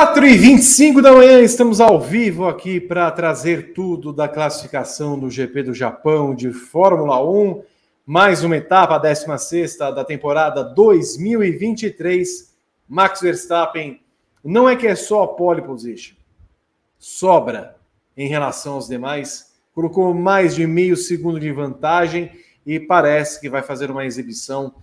4 e 25 da manhã, estamos ao vivo aqui para trazer tudo da classificação do GP do Japão de Fórmula 1. Mais uma etapa, a 16 da temporada 2023. Max Verstappen não é que é só a pole position, sobra em relação aos demais. Colocou mais de meio segundo de vantagem e parece que vai fazer uma exibição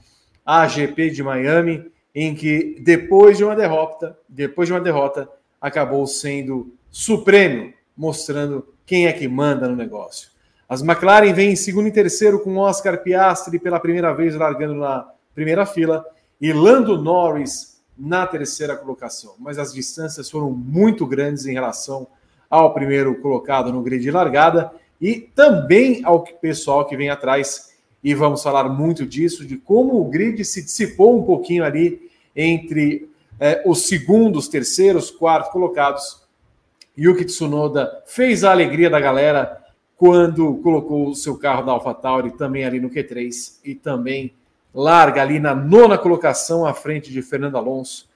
a GP de Miami em que depois de uma derrota, depois de uma derrota, acabou sendo supremo, mostrando quem é que manda no negócio. As McLaren vêm em segundo e terceiro com Oscar Piastri pela primeira vez largando na primeira fila e Lando Norris na terceira colocação. Mas as distâncias foram muito grandes em relação ao primeiro colocado no grid de largada e também ao pessoal que vem atrás. E vamos falar muito disso, de como o grid se dissipou um pouquinho ali entre é, os segundos, terceiros, quartos colocados. Yuki Tsunoda fez a alegria da galera quando colocou o seu carro da AlphaTauri também ali no Q3 e também larga ali na nona colocação à frente de Fernando Alonso.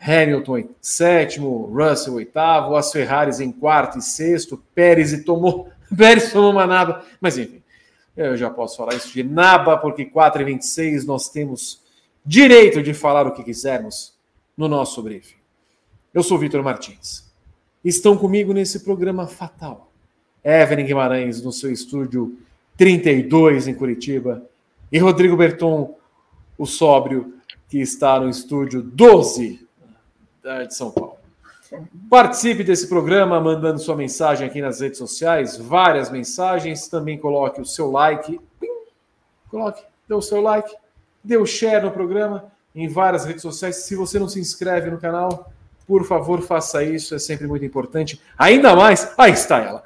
Hamilton sétimo, Russell oitavo, as Ferraris em quarto e sexto, Pérez e tomou, Pérez tomou uma naba, mas enfim, eu já posso falar isso de naba, porque 4 e 26 nós temos direito de falar o que quisermos no nosso briefing. Eu sou Vitor Martins. Estão comigo nesse programa fatal. Evelyn Guimarães, no seu estúdio 32 em Curitiba, e Rodrigo Berton, o sóbrio, que está no estúdio 12 de São Paulo. Participe desse programa mandando sua mensagem aqui nas redes sociais, várias mensagens. Também coloque o seu like. Coloque, dê o seu like o share no programa em várias redes sociais. Se você não se inscreve no canal, por favor, faça isso, é sempre muito importante. Ainda mais, aí está ela.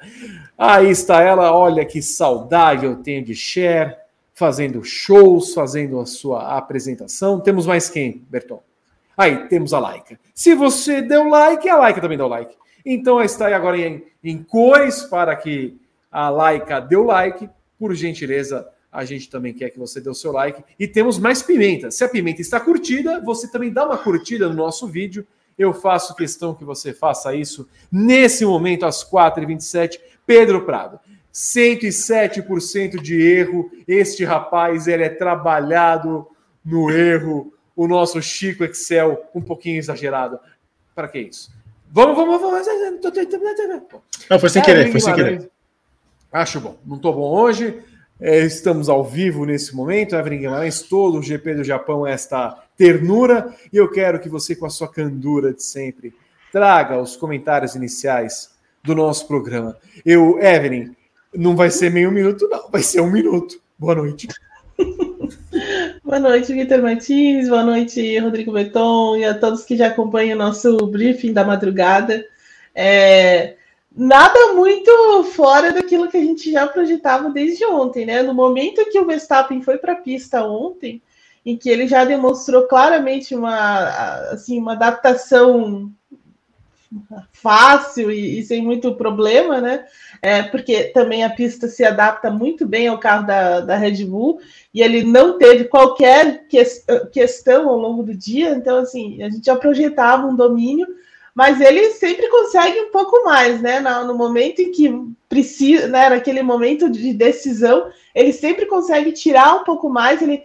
Aí está ela, olha que saudade eu tenho de share, fazendo shows, fazendo a sua apresentação. Temos mais quem, Berton? Aí, temos a Laika. Se você deu like, a Laika também deu like. Então, está aí agora em, em cores para que a Laika deu like. Por gentileza, a gente também quer que você dê o seu like. E temos mais pimenta. Se a pimenta está curtida, você também dá uma curtida no nosso vídeo. Eu faço questão que você faça isso nesse momento, às 4h27. Pedro Prado, 107% de erro. Este rapaz, ele é trabalhado no erro. O nosso Chico Excel, um pouquinho exagerado. Para que isso? Vamos, vamos, vamos. Não, foi sem querer, foi sem querer. Acho bom. Não estou bom hoje. É, estamos ao vivo nesse momento, Evelyn Guimarães, todo o GP do Japão, esta ternura, e eu quero que você, com a sua candura de sempre, traga os comentários iniciais do nosso programa. Eu, Evelyn, não vai ser meio minuto, não, vai ser um minuto. Boa noite. boa noite, Vitor Martins, boa noite, Rodrigo Beton, e a todos que já acompanham o nosso briefing da madrugada. É, nada muito fora daquilo que a gente já projetava desde ontem, né? No momento que o Verstappen foi para a pista ontem, em que ele já demonstrou claramente uma, assim, uma adaptação fácil e, e sem muito problema, né? É, porque também a pista se adapta muito bem ao carro da, da Red Bull e ele não teve qualquer que, questão ao longo do dia, então assim, a gente já projetava um domínio mas ele sempre consegue um pouco mais, né? No, momento em que precisa, né? Naquele momento de decisão, ele sempre consegue tirar um pouco mais. Ele,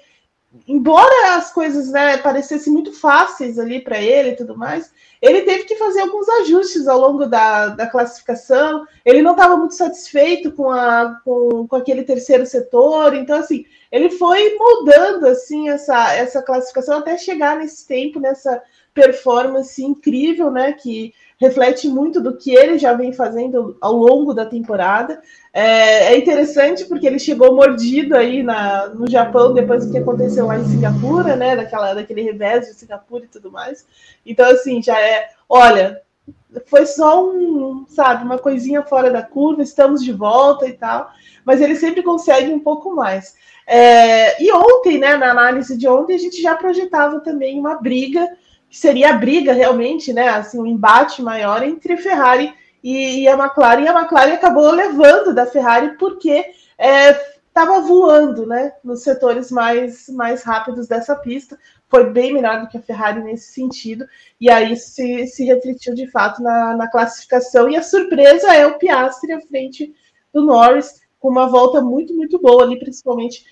embora as coisas né, parecessem muito fáceis ali para ele e tudo mais, ele teve que fazer alguns ajustes ao longo da, da classificação. Ele não estava muito satisfeito com, a, com, com aquele terceiro setor, então assim ele foi moldando assim essa, essa classificação até chegar nesse tempo, nessa performance incrível, né? Que reflete muito do que ele já vem fazendo ao longo da temporada. É, é interessante porque ele chegou mordido aí na, no Japão depois do que aconteceu lá em Singapura, né? Daquela, daquele revés de Singapura e tudo mais. Então, assim, já é, olha, foi só um, sabe, uma coisinha fora da curva, estamos de volta e tal, mas ele sempre consegue um pouco mais. É, e ontem, né, na análise de ontem, a gente já projetava também uma briga que seria a briga realmente, né? Assim, um embate maior entre Ferrari e, e a McLaren. E a McLaren acabou levando da Ferrari porque estava é, voando, né? Nos setores mais, mais rápidos dessa pista. foi bem melhor do que a Ferrari nesse sentido, e aí se, se refletiu de fato na, na classificação. E a surpresa é o Piastri à frente do Norris, com uma volta muito, muito boa ali, principalmente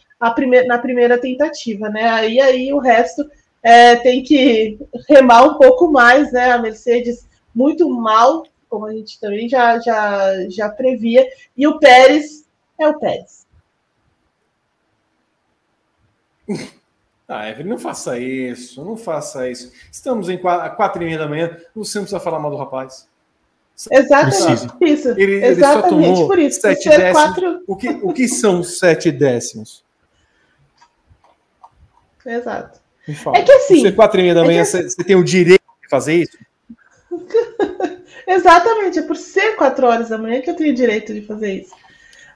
na primeira tentativa, né? Aí, aí o resto é, tem que remar um pouco mais, né? A Mercedes muito mal, como a gente também já, já, já previa, e o Pérez é o Pérez. Ah, Evelyn, não faça isso, não faça isso. Estamos em quatro, quatro e meia da manhã, você não precisa falar mal do rapaz. Exatamente isso. Ele, Exatamente ele por isso. Sete décimos. Quatro... O, que, o que são sete décimos? Exato. É que assim. Você quatro e meia da é manhã, você, você tem o direito de fazer isso? Exatamente, é por ser quatro horas da manhã que eu tenho o direito de fazer isso.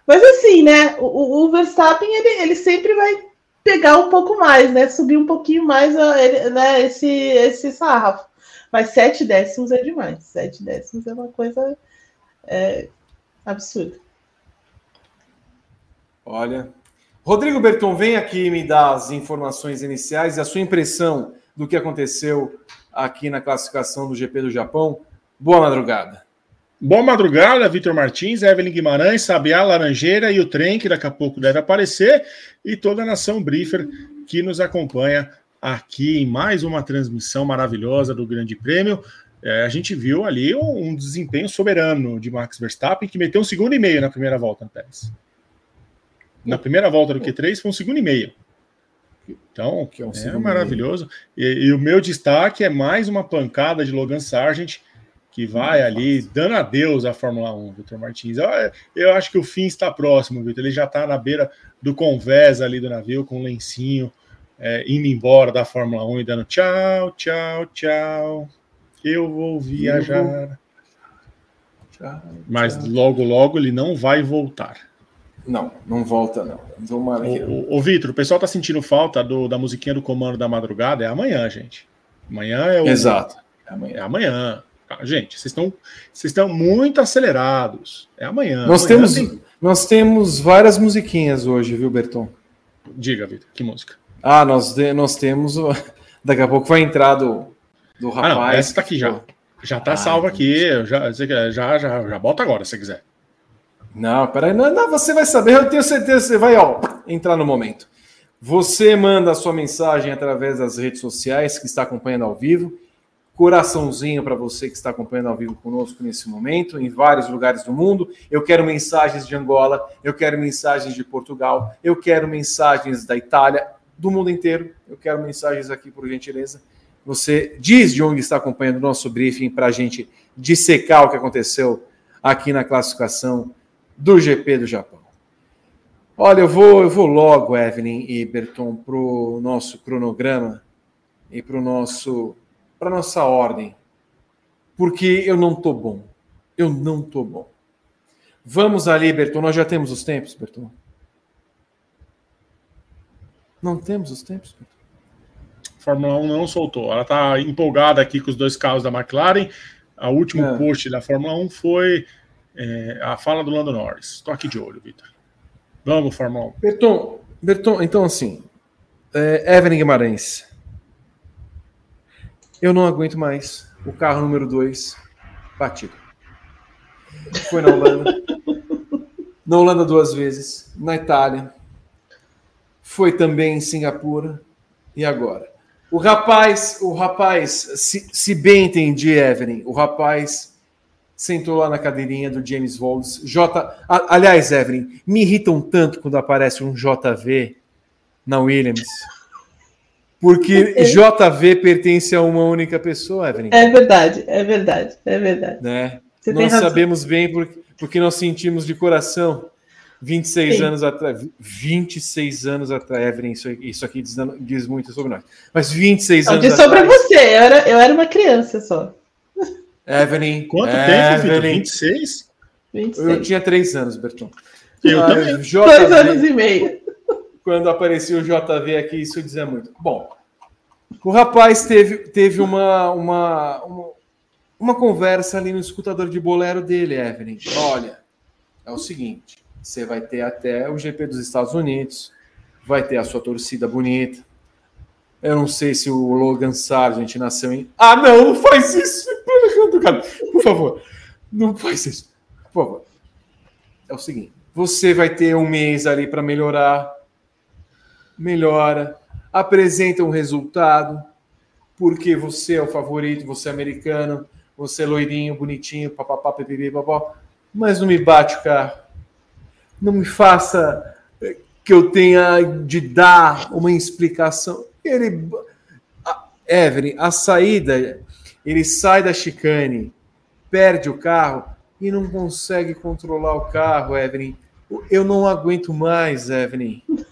Mas assim, né? O, o Verstappen ele, ele sempre vai pegar um pouco mais, né? Subir um pouquinho mais né, esse, esse sarrafo. Mas sete décimos é demais. Sete décimos é uma coisa é, absurda. Olha. Rodrigo Berton, vem aqui me dar as informações iniciais e a sua impressão do que aconteceu aqui na classificação do GP do Japão. Boa madrugada. Boa madrugada, Vitor Martins, Evelyn Guimarães, Sabiá Laranjeira e o trem, que daqui a pouco deve aparecer, e toda a nação Briefer que nos acompanha aqui em mais uma transmissão maravilhosa do Grande Prêmio. É, a gente viu ali um desempenho soberano de Max Verstappen, que meteu um segundo e meio na primeira volta Pérez. Na primeira volta do Q3 foi um segundo e meio. Então, é, um é maravilhoso. E, e, o meu destaque é mais uma pancada de Logan Sargent, que vai ali dando adeus à Fórmula 1, Vitor Martins. Eu, eu, acho que o fim está próximo, Vitor. Ele já está na beira do convés ali do navio, com um lencinho, é, indo embora da Fórmula 1 e dando tchau, tchau, tchau. Eu vou viajar. Tchau, Mas tchau. logo, logo ele não vai voltar. Não, não volta, não. Tomara que... O, Vitor, o pessoal tá sentindo falta do, da musiquinha do comando da madrugada. É amanhã, gente. Amanhã é o. Exato. É amanhã. É amanhã. Gente, vocês estão, vocês estão muito acelerados. É amanhã. Nós, amanhã temos, tem... nós temos várias musiquinhas hoje, viu, Berton? Diga, Vitor, que música? Ah, nós, nós temos. Daqui a pouco vai entrar do, do rapaz. Ah, não, essa tá aqui já. Já tá ah, salva aqui. Já, já, já, já bota agora, se quiser. Não, peraí. Não, não, você vai saber. Eu tenho certeza que você vai ó, entrar no momento. Você manda a sua mensagem através das redes sociais que está acompanhando ao vivo coraçãozinho para você que está acompanhando ao vivo conosco nesse momento, em vários lugares do mundo. Eu quero mensagens de Angola, eu quero mensagens de Portugal, eu quero mensagens da Itália, do mundo inteiro. Eu quero mensagens aqui, por gentileza. Você diz de onde está acompanhando o nosso briefing para a gente dissecar o que aconteceu aqui na classificação do GP do Japão. Olha, eu vou, eu vou logo, Evelyn e Berton, para o nosso cronograma e para o nosso para nossa ordem, porque eu não tô bom. Eu não tô bom. Vamos ali, Berton. Nós já temos os tempos, Berton. Não temos os tempos, Berton. Fórmula 1 não soltou. Ela está empolgada aqui com os dois carros da McLaren. A último é. post da Fórmula 1 foi é, a fala do Lando Norris. Estou aqui de olho, Vitor. Vamos, Fórmula 1. Berton, Berton então assim, é, Evelyn Guimarães, eu não aguento mais o carro número 2 batido. Foi na Holanda. na Holanda duas vezes. Na Itália. Foi também em Singapura. E agora? O rapaz, o rapaz, se, se bem entendi, Evelyn, o rapaz sentou lá na cadeirinha do James Walls. J. Aliás, Evelyn, me irritam tanto quando aparece um JV na Williams. Porque JV pertence a uma única pessoa, Evelyn. É verdade, é verdade, é verdade. Né? nós sabemos bem porque, porque nós sentimos de coração 26 Sim. anos atrás. 26 anos atrás, Evelyn, isso, isso aqui diz, diz, muito sobre nós. Mas 26 Não, anos diz sobre você, eu era, eu era uma criança só. Evelyn. Quanto Evelyn, tempo, Vitor? 26? 26? Eu tinha 3 anos, Berton. Eu ah, também. JV, Dois anos e meio quando apareceu o JV aqui, isso dizia muito. Bom, o rapaz teve, teve uma, uma, uma, uma conversa ali no escutador de bolero dele, Evelyn. Olha, é o seguinte: você vai ter até o GP dos Estados Unidos, vai ter a sua torcida bonita. Eu não sei se o Logan Sargent nasceu em. Ah, não, não faz isso! Por favor, não faz isso. Por favor. É o seguinte: você vai ter um mês ali para melhorar. Melhora. Apresenta um resultado. Porque você é o favorito, você é americano, você é loirinho, bonitinho, papapá, pipipi, papó. Mas não me bate o carro. Não me faça que eu tenha de dar uma explicação. Ele, Evelyn, a saída, ele sai da chicane, perde o carro e não consegue controlar o carro, Evelyn. Eu não aguento mais, Evelyn.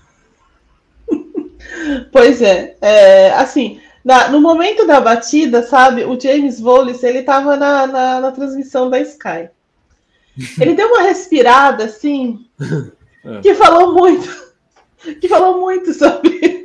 Pois é, é assim, na, no momento da batida, sabe, o James Wallace, ele estava na, na, na transmissão da Sky. Ele deu uma respirada, assim, é. que falou muito que falou muito sobre,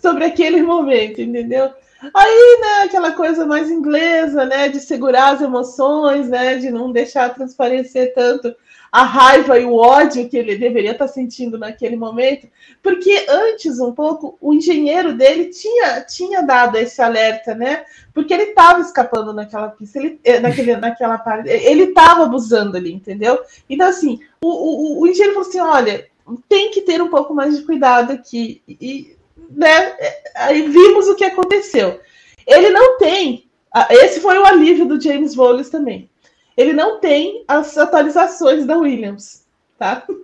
sobre aquele momento, entendeu? Aí, né, aquela coisa mais inglesa, né, de segurar as emoções, né, de não deixar transparecer tanto a raiva e o ódio que ele deveria estar sentindo naquele momento, porque antes um pouco o engenheiro dele tinha, tinha dado esse alerta, né? Porque ele estava escapando naquela pista, ele, eh, naquele, naquela parte, ele estava abusando ali, entendeu? Então assim, o, o, o engenheiro falou assim, olha, tem que ter um pouco mais de cuidado aqui. E, né, aí vimos o que aconteceu. Ele não tem. Esse foi o alívio do James Wallace também. Ele não tem as atualizações da Williams, tá?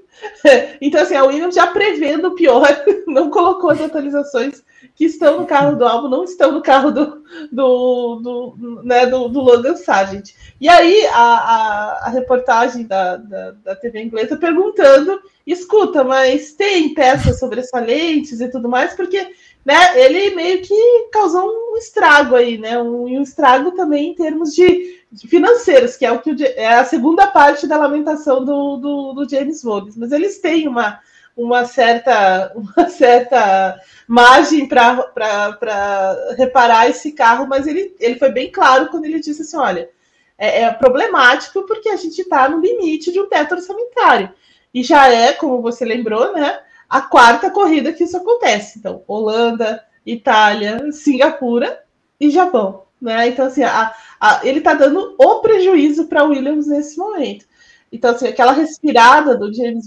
Então, assim, a Williams já prevendo o pior, não colocou as atualizações que estão no carro do álbum, não estão no carro do, do, do, né, do, do Logan Sargent. E aí, a, a, a reportagem da, da, da, TV inglesa perguntando: escuta, mas tem peças sobressalentes e tudo mais, porque né, ele meio que causou um estrago aí, né? Um, um estrago também em termos de, de financeiros, que é o que o, é a segunda parte da lamentação do, do, do James Wallace. Mas eles têm uma, uma certa, uma certa margem para reparar esse carro, mas ele, ele foi bem claro quando ele disse assim: olha, é, é problemático porque a gente está no limite de um teto orçamentário. E já é, como você lembrou, né, a quarta corrida que isso acontece. Então, Holanda, Itália, Singapura e Japão. Né? Então, assim, a, a, ele está dando o prejuízo para Williams nesse momento. Então, assim, aquela respirada do James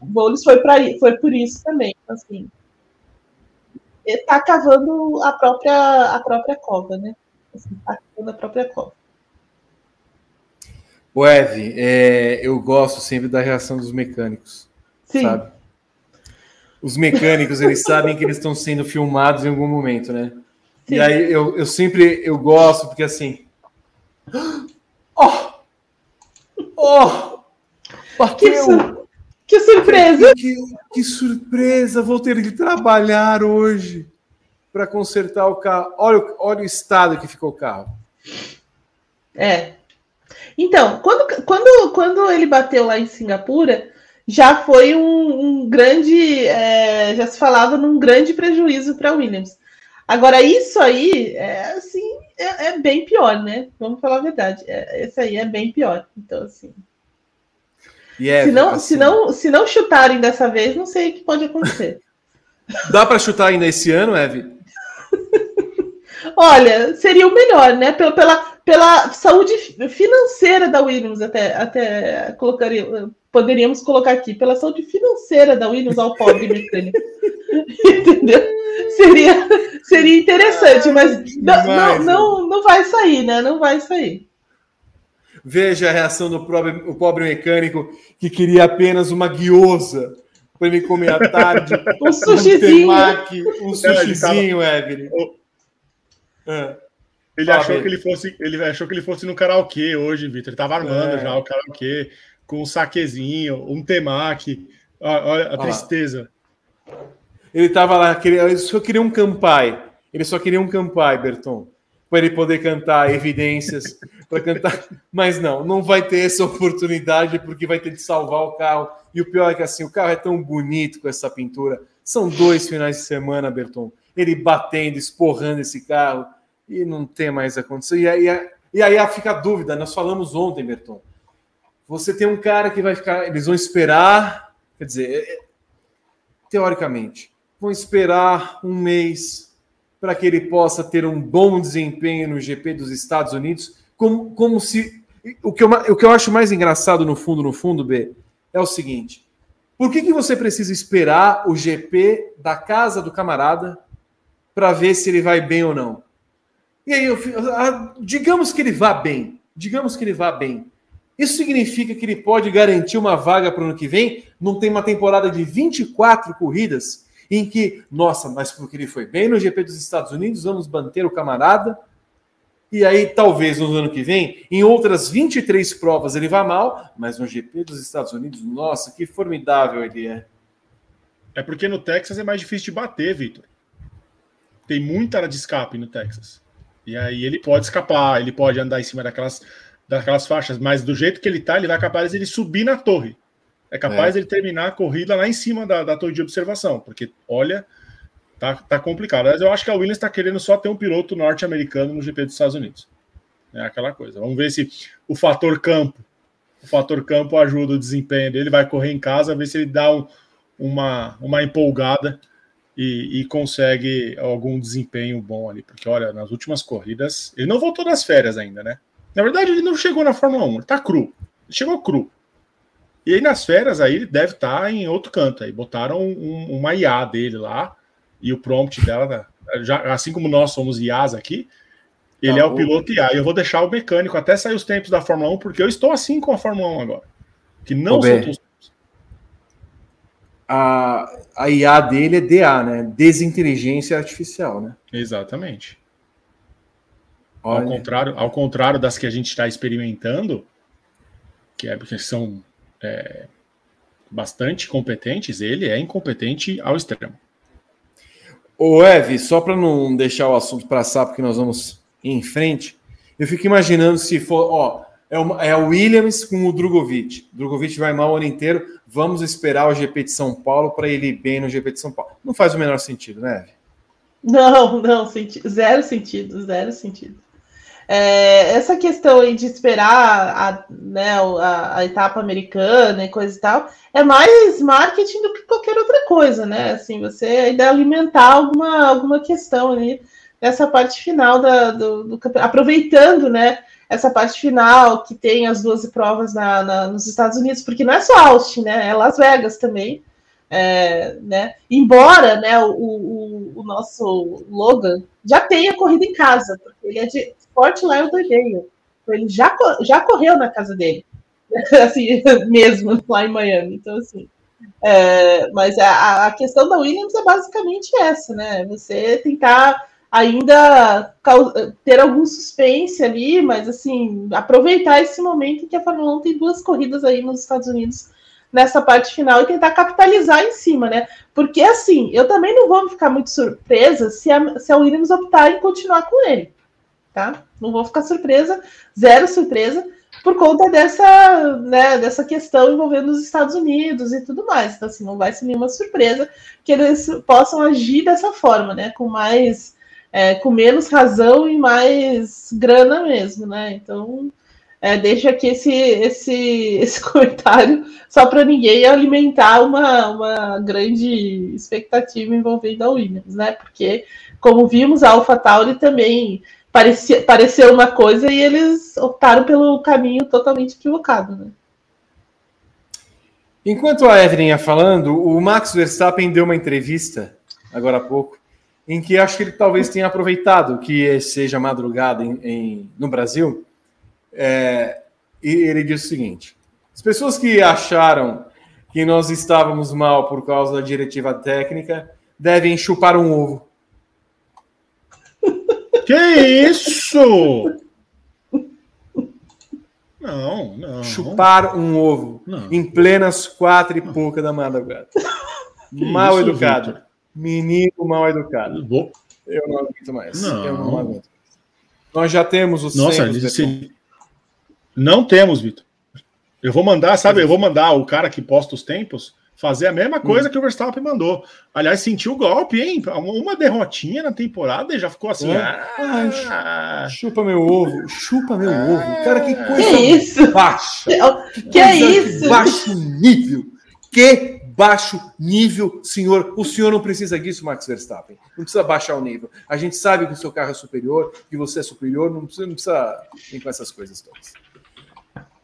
Bowles foi, pra, foi por isso também. Assim, ele está cavando a própria, a própria cova, né? Assim, tá cavando a própria cova. O Ev, é, eu gosto sempre da reação dos mecânicos, Sim. sabe? Os mecânicos, eles sabem que eles estão sendo filmados em algum momento, né? Sim. E aí eu, eu sempre eu gosto, porque assim... Oh! Oh! Bateu! Que surpresa! Que, que, surpresa! Vou ter que trabalhar hoje para consertar o carro. Olha, olha o estado que ficou o carro. É. Então, quando, quando, quando ele bateu lá em Singapura, já foi um, um grande. É, já se falava num grande prejuízo para Williams. Agora, isso aí é assim, é, é, bem pior, né? Vamos falar a verdade. É, esse aí é bem pior. Então, assim. É, se, não, assim, se, não, se não chutarem dessa vez, não sei o que pode acontecer. Dá para chutar ainda esse ano, Eve? Olha, seria o melhor, né? Pela, pela, pela saúde financeira da Williams, até, até colocaria, poderíamos colocar aqui, pela saúde financeira da Williams ao pobre mecânico. Entendeu? Seria, seria interessante, mas não, não, não, não vai sair, né? Não vai sair. Veja a reação do pobre, o pobre mecânico que queria apenas uma guiosa para ele comer à tarde. um sushizinho. Um, um sushizinho, Evelyn. É. Ele achou que ele fosse, ele achou que ele fosse no karaokê hoje, Vitor. Ele estava armando é. já o karaokê com um saquezinho, um temaki. Olha a tristeza. Ele estava lá, ele só queria um campai. Ele só queria um campai, Berton para ele poder cantar evidências, para cantar. Mas não, não vai ter essa oportunidade porque vai ter de salvar o carro. E o pior é que assim, o carro é tão bonito com essa pintura. São dois finais de semana, Berton. Ele batendo, esporrando esse carro e não tem mais acontecido. E aí, e aí fica a dúvida. Nós falamos ontem, Berton. Você tem um cara que vai ficar. Eles vão esperar. Quer dizer, é, é, teoricamente, vão esperar um mês para que ele possa ter um bom desempenho no GP dos Estados Unidos, como, como se. O que, eu, o que eu acho mais engraçado no fundo, no fundo, B, é o seguinte: por que, que você precisa esperar o GP da casa do camarada para ver se ele vai bem ou não? E aí, eu, digamos que ele vá bem, digamos que ele vá bem. Isso significa que ele pode garantir uma vaga para o ano que vem? Não tem uma temporada de 24 corridas em que, nossa, mas porque ele foi bem no GP dos Estados Unidos, vamos manter o camarada. E aí, talvez no ano que vem, em outras 23 provas ele vá mal, mas no GP dos Estados Unidos, nossa, que formidável ele é. É porque no Texas é mais difícil de bater, Vitor. Tem muita área de escape no Texas. E aí ele pode escapar, ele pode andar em cima daquelas, daquelas faixas, mas do jeito que ele tá, ele vai capaz de ele subir na torre é capaz é. ele terminar a corrida lá em cima da, da torre de observação, porque olha, tá, tá complicado. Mas eu acho que a Williams está querendo só ter um piloto norte-americano no GP dos Estados Unidos. É aquela coisa. Vamos ver se o fator campo, o fator campo ajuda o desempenho dele, vai correr em casa, ver se ele dá um, uma, uma empolgada e, e, consegue algum desempenho bom ali. Porque, olha, nas últimas corridas, ele não voltou das férias ainda, né? Na verdade, ele não chegou na Fórmula 1, ele tá cru. Ele chegou cru. E aí nas férias aí ele deve estar tá em outro canto. Aí botaram um, uma IA dele lá e o prompt dela, já, assim como nós somos IAs aqui, ele tá é o piloto IA. E eu vou deixar o mecânico até sair os tempos da Fórmula 1, porque eu estou assim com a Fórmula 1 agora. Que não. A, a IA dele é DA, né? Desinteligência artificial, né? Exatamente. Ao contrário, ao contrário das que a gente está experimentando, que, é, que são é, bastante competentes, ele é incompetente ao extremo. Ô, Eve, só para não deixar o assunto passar, porque nós vamos em frente, eu fico imaginando se for, ó, é o, é o Williams com o Drogovic. Drogovic vai mal o ano inteiro, vamos esperar o GP de São Paulo para ele ir bem no GP de São Paulo. Não faz o menor sentido, né? Não, não, senti zero sentido, zero sentido. É, essa questão aí de esperar a, né, a, a, etapa americana e coisa e tal, é mais marketing do que qualquer outra coisa, né? Assim, você ainda alimentar alguma, alguma questão ali nessa parte final da, do, do aproveitando, né? Essa parte final que tem as 12 provas na, na, nos Estados Unidos, porque não é só Austin, né? É Las Vegas também. É, né? Embora né, o, o, o, nosso Logan já tenha corrido em casa, porque ele é de Fort Lauderdale. Então, ele já, já correu na casa dele, assim, mesmo lá em Miami. Então, assim. É, mas a, a questão da Williams é basicamente essa, né? Você tentar ainda ter algum suspense ali, mas assim, aproveitar esse momento em que a Fórmula 1 tem duas corridas aí nos Estados Unidos nessa parte final e tentar capitalizar em cima, né? Porque assim, eu também não vou ficar muito surpresa se a, se a Williams optar em continuar com ele tá? Não vou ficar surpresa, zero surpresa, por conta dessa, né, dessa questão envolvendo os Estados Unidos e tudo mais. Então, assim, não vai ser nenhuma surpresa que eles possam agir dessa forma, né? Com mais, é, com menos razão e mais grana mesmo, né? Então, é, deixa aqui esse, esse, esse comentário só para ninguém alimentar uma, uma grande expectativa envolvendo a Williams, né? Porque, como vimos, a AlphaTauri também parecia, pareceu uma coisa e eles optaram pelo caminho totalmente equivocado, né? Enquanto a Evelyn ia falando, o Max Verstappen deu uma entrevista agora há pouco, em que acho que ele talvez tenha aproveitado que seja madrugada em, em no Brasil, é, e ele disse o seguinte: as pessoas que acharam que nós estávamos mal por causa da diretiva técnica devem chupar um ovo. Que isso? Não, não. Chupar um ovo não. em plenas quatro e pouca da madrugada. mal isso, educado. Victor? Menino mal educado. Vou... Eu não aguento mais. Não. Eu não aguento. Nós já temos os Nossa, disse... Não temos, Vitor. Eu vou mandar, sabe? Eu vou mandar o cara que posta os tempos fazer a mesma coisa hum. que o Verstappen mandou. Aliás, sentiu o golpe, hein? Uma derrotinha na temporada e já ficou assim. É. Ah, chupa meu ovo, chupa meu ah, ovo. Cara, que coisa que isso? baixa. Que, que é isso? Baixo nível. Que baixo nível, senhor. O senhor não precisa disso, Max Verstappen. Não precisa baixar o nível. A gente sabe que o seu carro é superior, que você é superior, não precisa, não precisa vir com essas coisas todas.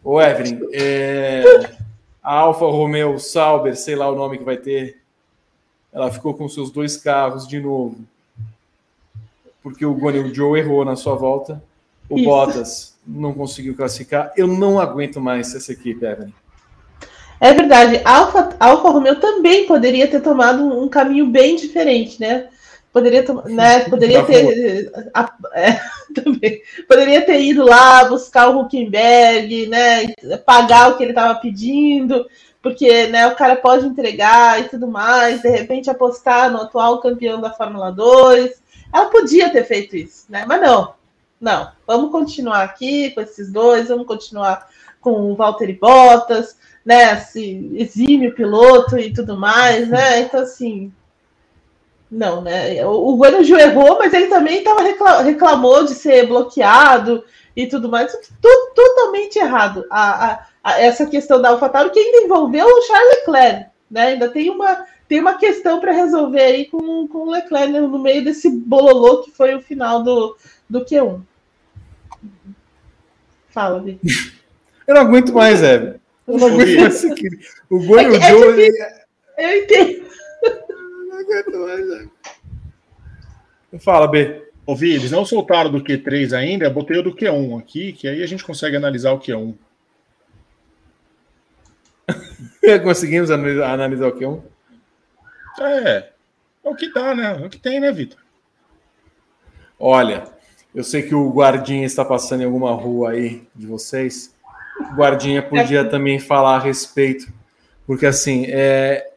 Ô, Evelyn, é... a Alfa Romeo Sauber, sei lá o nome que vai ter, ela ficou com seus dois carros de novo. Porque o Guanyu Joe errou na sua volta. O Isso. Bottas não conseguiu classificar. Eu não aguento mais essa equipe, Evelyn. É verdade. A Alfa, Alfa Romeo também poderia ter tomado um caminho bem diferente, né? Poderia, né, poderia ter a, é, também, poderia ter ido lá buscar o Huckenberg, né, pagar o que ele estava pedindo, porque né, o cara pode entregar e tudo mais, de repente apostar no atual campeão da Fórmula 2. Ela podia ter feito isso, né? Mas não, não. Vamos continuar aqui com esses dois, vamos continuar com o Valtteri Bottas, né? Esse exímio piloto e tudo mais, né? Então, assim. Não, né? O, o Guanaju errou, mas ele também tava reclamou de ser bloqueado e tudo mais. Tudo, totalmente errado. A, a, a, essa questão da AlphaTauri que ainda envolveu o Charles Leclerc, né? Ainda tem uma, tem uma questão para resolver aí com, com o Leclerc né? no meio desse bololô que foi o final do, do Q1. Fala, Vi. Eu não aguento mais, Eve. Eu não aguento mais isso aqui. O Goi é, é Joe. Eu entendo. Não aguento mais. Fala, B. Ouvi, eles não soltaram do Q3 ainda, eu botei o do Q1 aqui, que aí a gente consegue analisar o Q1. Conseguimos analisar o Q1? É, é o que dá, né? É o que tem, né, Vitor? Olha, eu sei que o guardinha está passando em alguma rua aí de vocês. O guardinha podia é. também falar a respeito, porque assim, é...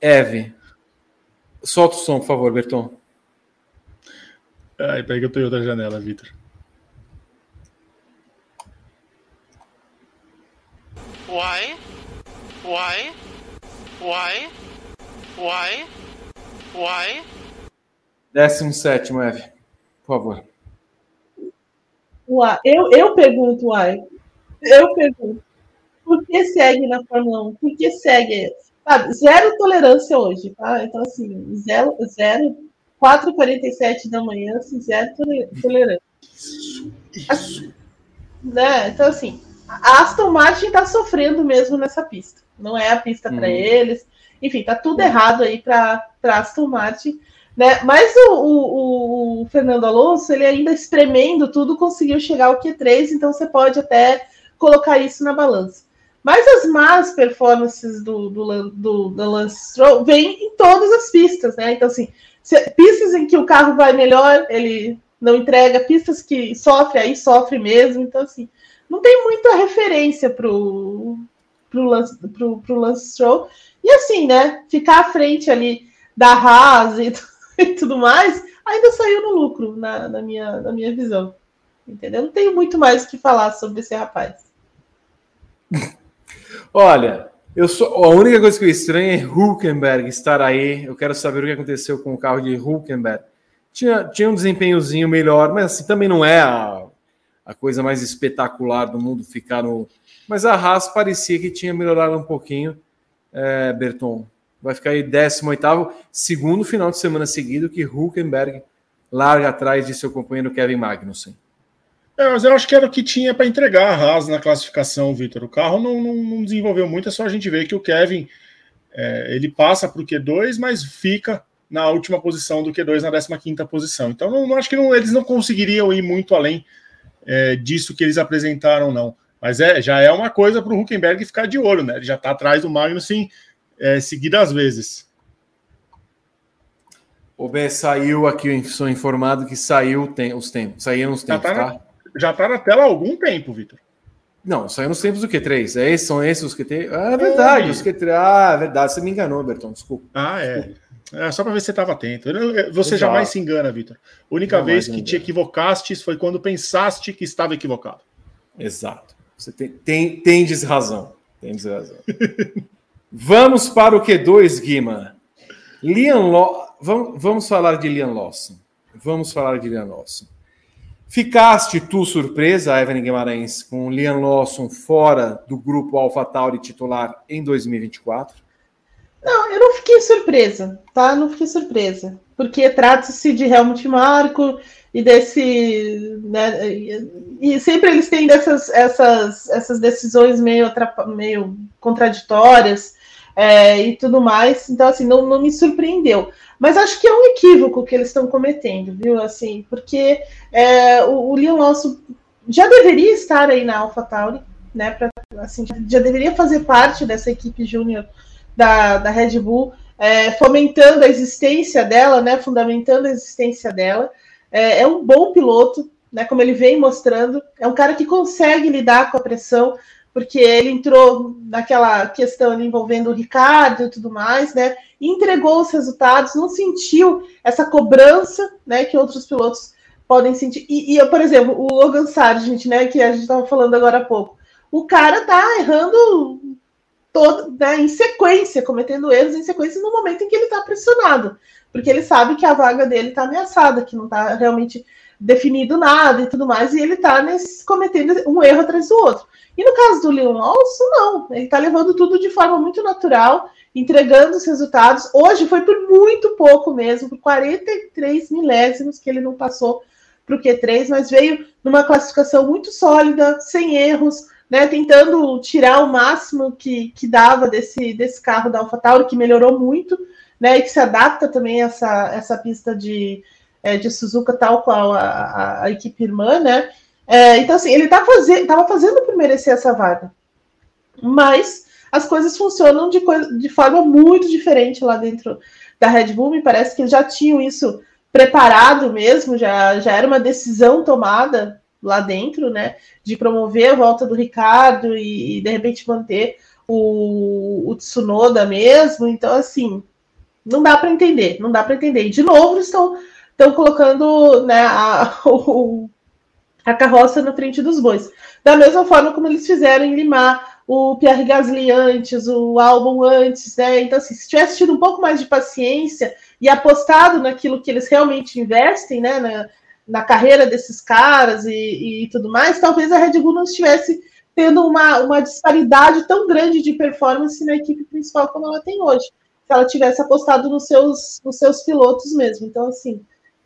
Eve, solta o som, por favor, Berton. Ai, pega o Toyota da janela, Vitor. Why? Why? Why? Why? Why? Décimo sétimo, Eve. Por favor. Uai, eu, eu pergunto, uai. Eu pergunto. Por que segue na Fórmula 1? Por que segue? Sabe, zero tolerância hoje, tá? Então, assim, zero, zero 4h47 da manhã, assim, zero tolerância. Né? Então, assim, a Aston Martin tá sofrendo mesmo nessa pista. Não é a pista para hum. eles. Enfim, tá tudo errado aí para Aston Martin. Né? Mas o, o, o, Fernando Alonso, ele ainda espremendo tudo, conseguiu chegar ao Q3, então você pode até colocar isso na balança. Mas as más performances do, do, do, do Lance Stroll vêm em todas as pistas, né? Então, assim, se, pistas em que o carro vai melhor, ele não entrega, pistas que sofre, aí sofre mesmo. Então, assim, não tem muita referência pro, pro, Lance, pro, pro Lance Stroll. E assim, né? Ficar à frente ali da Haas e e tudo mais, ainda saiu no lucro, na, na, minha, na minha visão. Entendeu? Não tenho muito mais o que falar sobre esse rapaz. Olha, eu sou, a única coisa que eu estranho é Hulkenberg estar aí. Eu quero saber o que aconteceu com o carro de Hulkenberg. Tinha, tinha um desempenhozinho melhor, mas assim, também não é a, a coisa mais espetacular do mundo ficar no. Mas a Haas parecia que tinha melhorado um pouquinho, é, Berton vai ficar aí 18º, segundo final de semana seguido que Hulkenberg larga atrás de seu companheiro Kevin Magnussen. É, mas eu acho que era o que tinha para entregar a Haas na classificação, Vitor. O carro não, não, não, desenvolveu muito, é só a gente ver que o Kevin é, ele passa para o Q2, mas fica na última posição do Q2, na 15 posição. Então, não, não acho que não, eles não conseguiriam ir muito além é, disso que eles apresentaram, não. Mas é, já é uma coisa para o Huckenberg ficar de olho, né? Ele já está atrás do Magnussen é, seguidas vezes. O B saiu aqui, sou informado que saiu tem, os tempos. Saíram os tempos, tá? Na, tá? Já tá na tela há algum tempo, Vitor. Não, saiu nos tempos do Q3. É esse, são esses os QT? Ah, é verdade, é. os Q3. Ah, é verdade. Você me enganou, Berton, desculpa. Ah, é. É só para ver se você estava atento. Você jamais se engana, Vitor. A única vez que te equivocaste foi quando pensaste que estava equivocado. Exato. Você tem, tem, tendes razão. Tendes razão. Vamos para o Q2, Guima. Liam Lo... vamos, vamos falar de Liam Lawson. Vamos falar de Liam Lawson. Ficaste tu surpresa, Evelyn Guimarães, com Liam Lawson fora do grupo AlphaTauri titular em 2024? Não, eu não fiquei surpresa, tá? Não fiquei surpresa. Porque trata-se de Helmut Marko e desse. Né, e sempre eles têm dessas essas, essas decisões meio, meio contraditórias é, e tudo mais. Então, assim, não, não me surpreendeu. Mas acho que é um equívoco que eles estão cometendo, viu? Assim, porque é, o, o Leon Lawson já deveria estar aí na AlphaTauri, né? Pra, assim, já deveria fazer parte dessa equipe júnior da, da Red Bull, é, fomentando a existência dela, né, fundamentando a existência dela. É, é, um bom piloto, né, como ele vem mostrando, é um cara que consegue lidar com a pressão, porque ele entrou naquela questão envolvendo o Ricardo e tudo mais, né, entregou os resultados, não sentiu essa cobrança, né, que outros pilotos podem sentir. E, e por exemplo, o Logan Sargent, né, que a gente estava falando agora há pouco, o cara tá errando todo, né, em sequência, cometendo erros em sequência no momento em que ele está pressionado, porque ele sabe que a vaga dele está ameaçada, que não está realmente definido nada e tudo mais, e ele está cometendo um erro atrás do outro. E no caso do Leon Lawson, não, ele está levando tudo de forma muito natural, entregando os resultados. Hoje foi por muito pouco mesmo, por 43 milésimos que ele não passou para o Q3, mas veio numa classificação muito sólida, sem erros, né, tentando tirar o máximo que, que dava desse, desse carro da AlphaTauri, que melhorou muito, né, e que se adapta também a essa, essa pista de, é, de Suzuka, tal qual a, a, a equipe irmã, né? É, então, assim, ele tá fazendo, estava fazendo por merecer essa vaga. Mas as coisas funcionam de, de forma muito diferente lá dentro da Red Bull. Me parece que eles já tinham isso preparado mesmo, já, já era uma decisão tomada lá dentro, né? De promover a volta do Ricardo e, e de repente manter o, o Tsunoda mesmo. Então, assim, não dá para entender, não dá para entender. E de novo, estão, estão colocando né, a, o, a carroça na frente dos bois. Da mesma forma como eles fizeram em limar o Pierre Gasly antes, o álbum antes, né? Então, assim, se tivesse tido um pouco mais de paciência e apostado naquilo que eles realmente investem, né? Na, na carreira desses caras e, e, tudo mais, talvez a Red Bull não estivesse tendo uma, uma disparidade tão grande de performance na equipe principal como ela tem hoje. Se ela tivesse apostado nos seus, nos seus pilotos mesmo. Então, assim,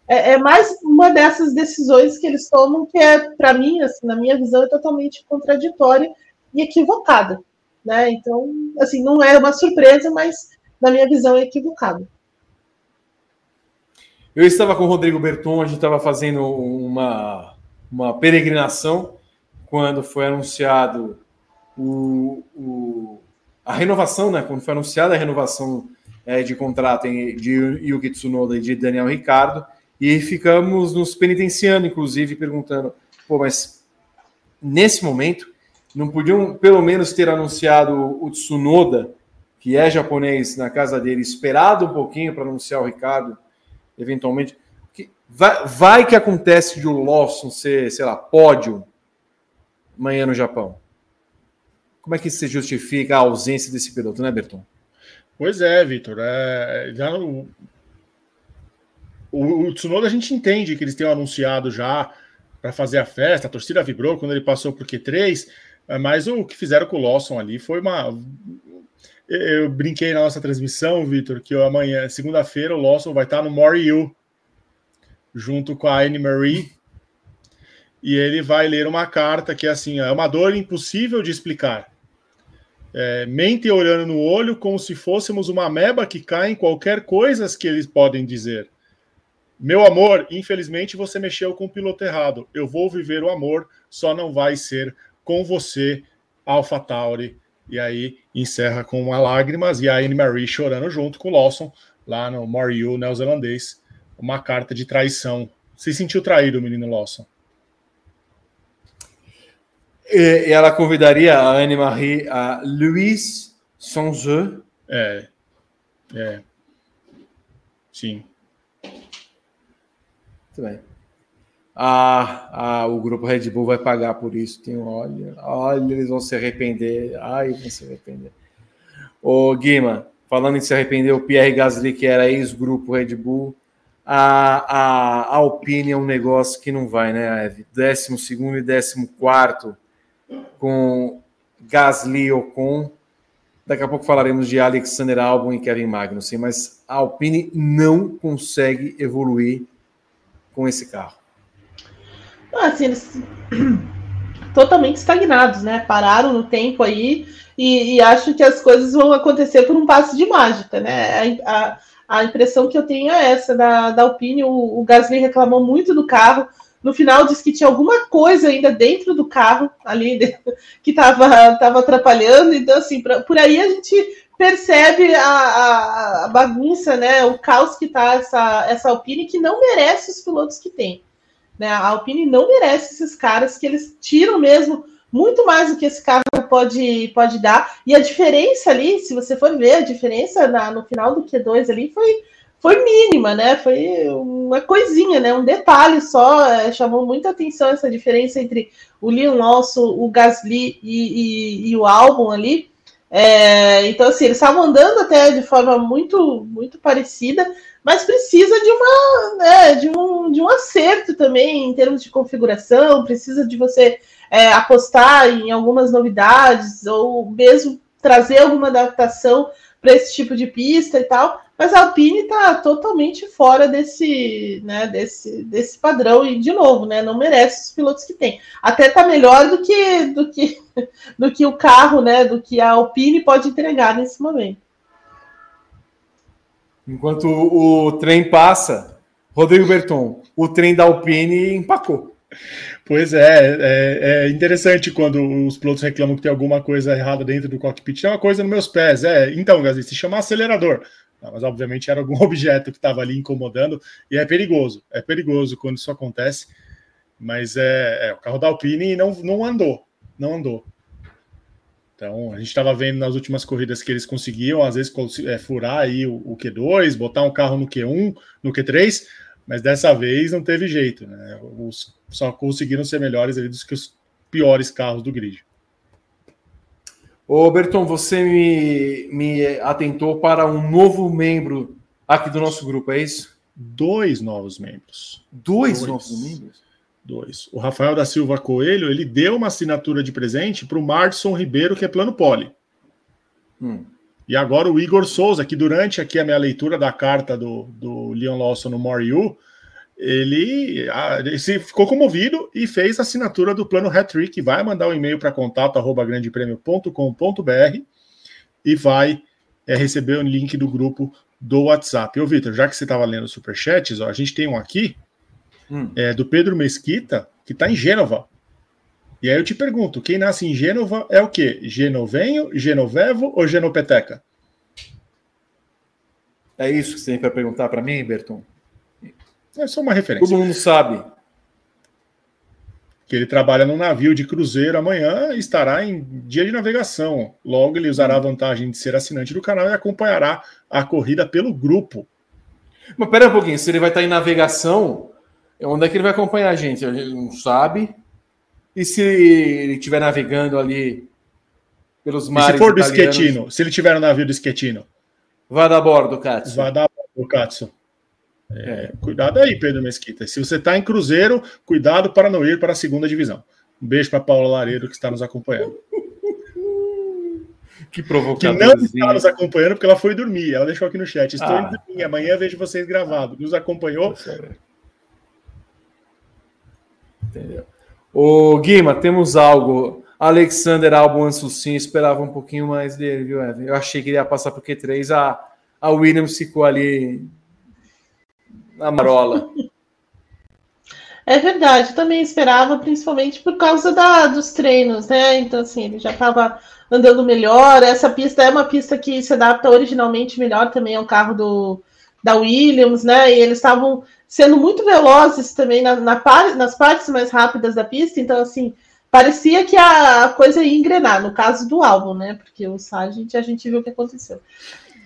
é, é mais uma dessas decisões que eles tomam que é, para mim, assim, na minha visão, é totalmente contraditória e equivocada. Né? Então, assim, não é uma surpresa, mas na minha visão é equivocada. Eu estava com o Rodrigo Berton, a gente estava fazendo uma, uma peregrinação quando foi anunciado o, o, a renovação, né? Quando foi anunciada a renovação é, de contrato de Yuki Tsunoda e de Daniel Ricardo, e ficamos nos penitenciando, inclusive, perguntando: pô, mas nesse momento não podiam pelo menos ter anunciado o Tsunoda, que é japonês, na casa dele, esperado um pouquinho para anunciar o Ricardo eventualmente. Vai, vai que acontece de o Lawson ser, sei lá, pódio amanhã no Japão. Como é que se justifica a ausência desse piloto, né, Berton? Pois é, Vitor. É, já o, o Tsunoda a gente entende que eles tenham anunciado já para fazer a festa, a torcida vibrou quando ele passou por Q3, é, mas o que fizeram com o Lawson ali foi uma eu brinquei na nossa transmissão, Vitor, que amanhã, segunda-feira, o Lawson vai estar no More You, junto com a Anne Marie, e ele vai ler uma carta que é assim: é uma dor impossível de explicar. É, mente olhando no olho como se fôssemos uma meba que cai em qualquer coisa que eles podem dizer. Meu amor, infelizmente você mexeu com o piloto errado. Eu vou viver o amor, só não vai ser com você, Alpha Tauri e aí encerra com uma lágrimas e a Anne Marie chorando junto com o Lawson, lá no Moriu neozelandês, uma carta de traição. Se sentiu traído, menino Lawson? E ela convidaria a Anne Marie a Louis Sanzeux. É. É. Sim. Muito bem. Ah, ah, o grupo Red Bull vai pagar por isso. Tem olha, olha, eles vão se arrepender. Ai, vão se arrepender. Ô, Guima, falando em se arrepender, o Pierre Gasly, que era ex-grupo Red Bull, a, a, a Alpine é um negócio que não vai, né, Eve? Décimo segundo e décimo quarto com Gasly Ocon. Daqui a pouco falaremos de Alexander Albon e Kevin Magnussen, mas a Alpine não consegue evoluir com esse carro. Assim, eles totalmente estagnados, né? Pararam no tempo aí e, e, acho que as coisas vão acontecer por um passo de mágica, né? A, a, a impressão que eu tenho é essa da, da Alpine. O, o Gasly reclamou muito do carro. No final disse que tinha alguma coisa ainda dentro do carro ali que estava tava atrapalhando. Então, assim, pra, por aí a gente percebe a, a, a, bagunça, né? O caos que está essa, essa Alpine que não merece os pilotos que tem. Né? A Alpine não merece esses caras que eles tiram mesmo muito mais do que esse carro pode, pode dar. E a diferença ali, se você for ver, a diferença na, no final do Q2 ali foi, foi mínima, né? Foi uma coisinha, né? Um detalhe só. É, chamou muita atenção essa diferença entre o Leon Lawson, o Gasly e, e, e o Albon ali. É, então, assim, eles estavam andando até de forma muito, muito parecida, mas precisa de uma né, de, um, de um acerto também em termos de configuração, precisa de você é, apostar em algumas novidades, ou mesmo trazer alguma adaptação para esse tipo de pista e tal. Mas a Alpine está totalmente fora desse, né, desse, desse padrão e de novo, né, não merece os pilotos que tem. Até está melhor do que do que do que o carro, né, do que a Alpine pode entregar nesse momento. Enquanto o, trem passa, Rodrigo Berton, o trem da Alpine empacou. Pois é, é, é, interessante quando os pilotos reclamam que tem alguma coisa errada dentro do cockpit. Tem uma coisa nos meus pés. É, então, Gasly, se chama acelerador. Mas obviamente era algum objeto que estava ali incomodando e é perigoso. É perigoso quando isso acontece. Mas é, é o carro da Alpine não, não andou, não andou. Então, a gente estava vendo nas últimas corridas que eles conseguiam, às vezes, é, furar aí o, o, Q2, botar um carro no Q1, no Q3, mas dessa vez não teve jeito, né? Os, só conseguiram ser melhores ali do que os piores carros do grid. Ô, Berton, você me, me atentou para um novo membro aqui do nosso grupo, é isso? Dois novos membros. Dois, Dois. novos membros? Dois. O Rafael da Silva Coelho, ele deu uma assinatura de presente para o Marson Ribeiro, que é plano poli. Hum. E agora o Igor Souza, que durante aqui a minha leitura da carta do, do Leon Lawson no More You, ele, ele ficou comovido e fez a assinatura do plano Hat-Trick, vai mandar um e-mail para contato arroba grandepremio.com.br e vai é, receber o link do grupo do WhatsApp. Ô, Vitor, já que você estava lendo superchats, ó, a gente tem um aqui hum. é, do Pedro Mesquita, que está em Gênova. E aí eu te pergunto, quem nasce em Gênova é o quê? Genovenho, Genovevo ou Genopeteca? É isso que você tem para perguntar para mim, Berton? É só uma referência. Todo mundo sabe. Que ele trabalha num navio de cruzeiro amanhã e estará em dia de navegação. Logo, ele usará a vantagem de ser assinante do canal e acompanhará a corrida pelo grupo. Mas pera um pouquinho, se ele vai estar em navegação, Onde é que ele vai acompanhar a gente? A gente não sabe. E se ele estiver navegando ali pelos mares. E se for do Schettino, se ele tiver no navio do Schettino? Vá dar bordo, Katsu. Vá dar bordo, Katsu. É. Cuidado aí, Pedro Mesquita. Se você está em Cruzeiro, cuidado para não ir para a segunda divisão. Um beijo para Paula Lareiro, que está nos acompanhando. que provocador. Que não está nos acompanhando porque ela foi dormir. Ela deixou aqui no chat. Estou ah. indo dormir. Amanhã vejo vocês gravado. Nos acompanhou. Entendeu? O Guima, temos algo. Alexander Albon Ansucin, esperava um pouquinho mais dele, viu, Evan? Eu achei que ele ia passar por Q3. A, a Williams ficou ali na marola. É verdade, também esperava, principalmente por causa da, dos treinos, né? Então, assim, ele já estava andando melhor. Essa pista é uma pista que se adapta originalmente melhor também ao carro do, da Williams, né? E eles estavam sendo muito velozes também na, na nas partes mais rápidas da pista, então assim parecia que a coisa ia engrenar, no caso do álbum, né? Porque o Sargent a gente viu o que aconteceu.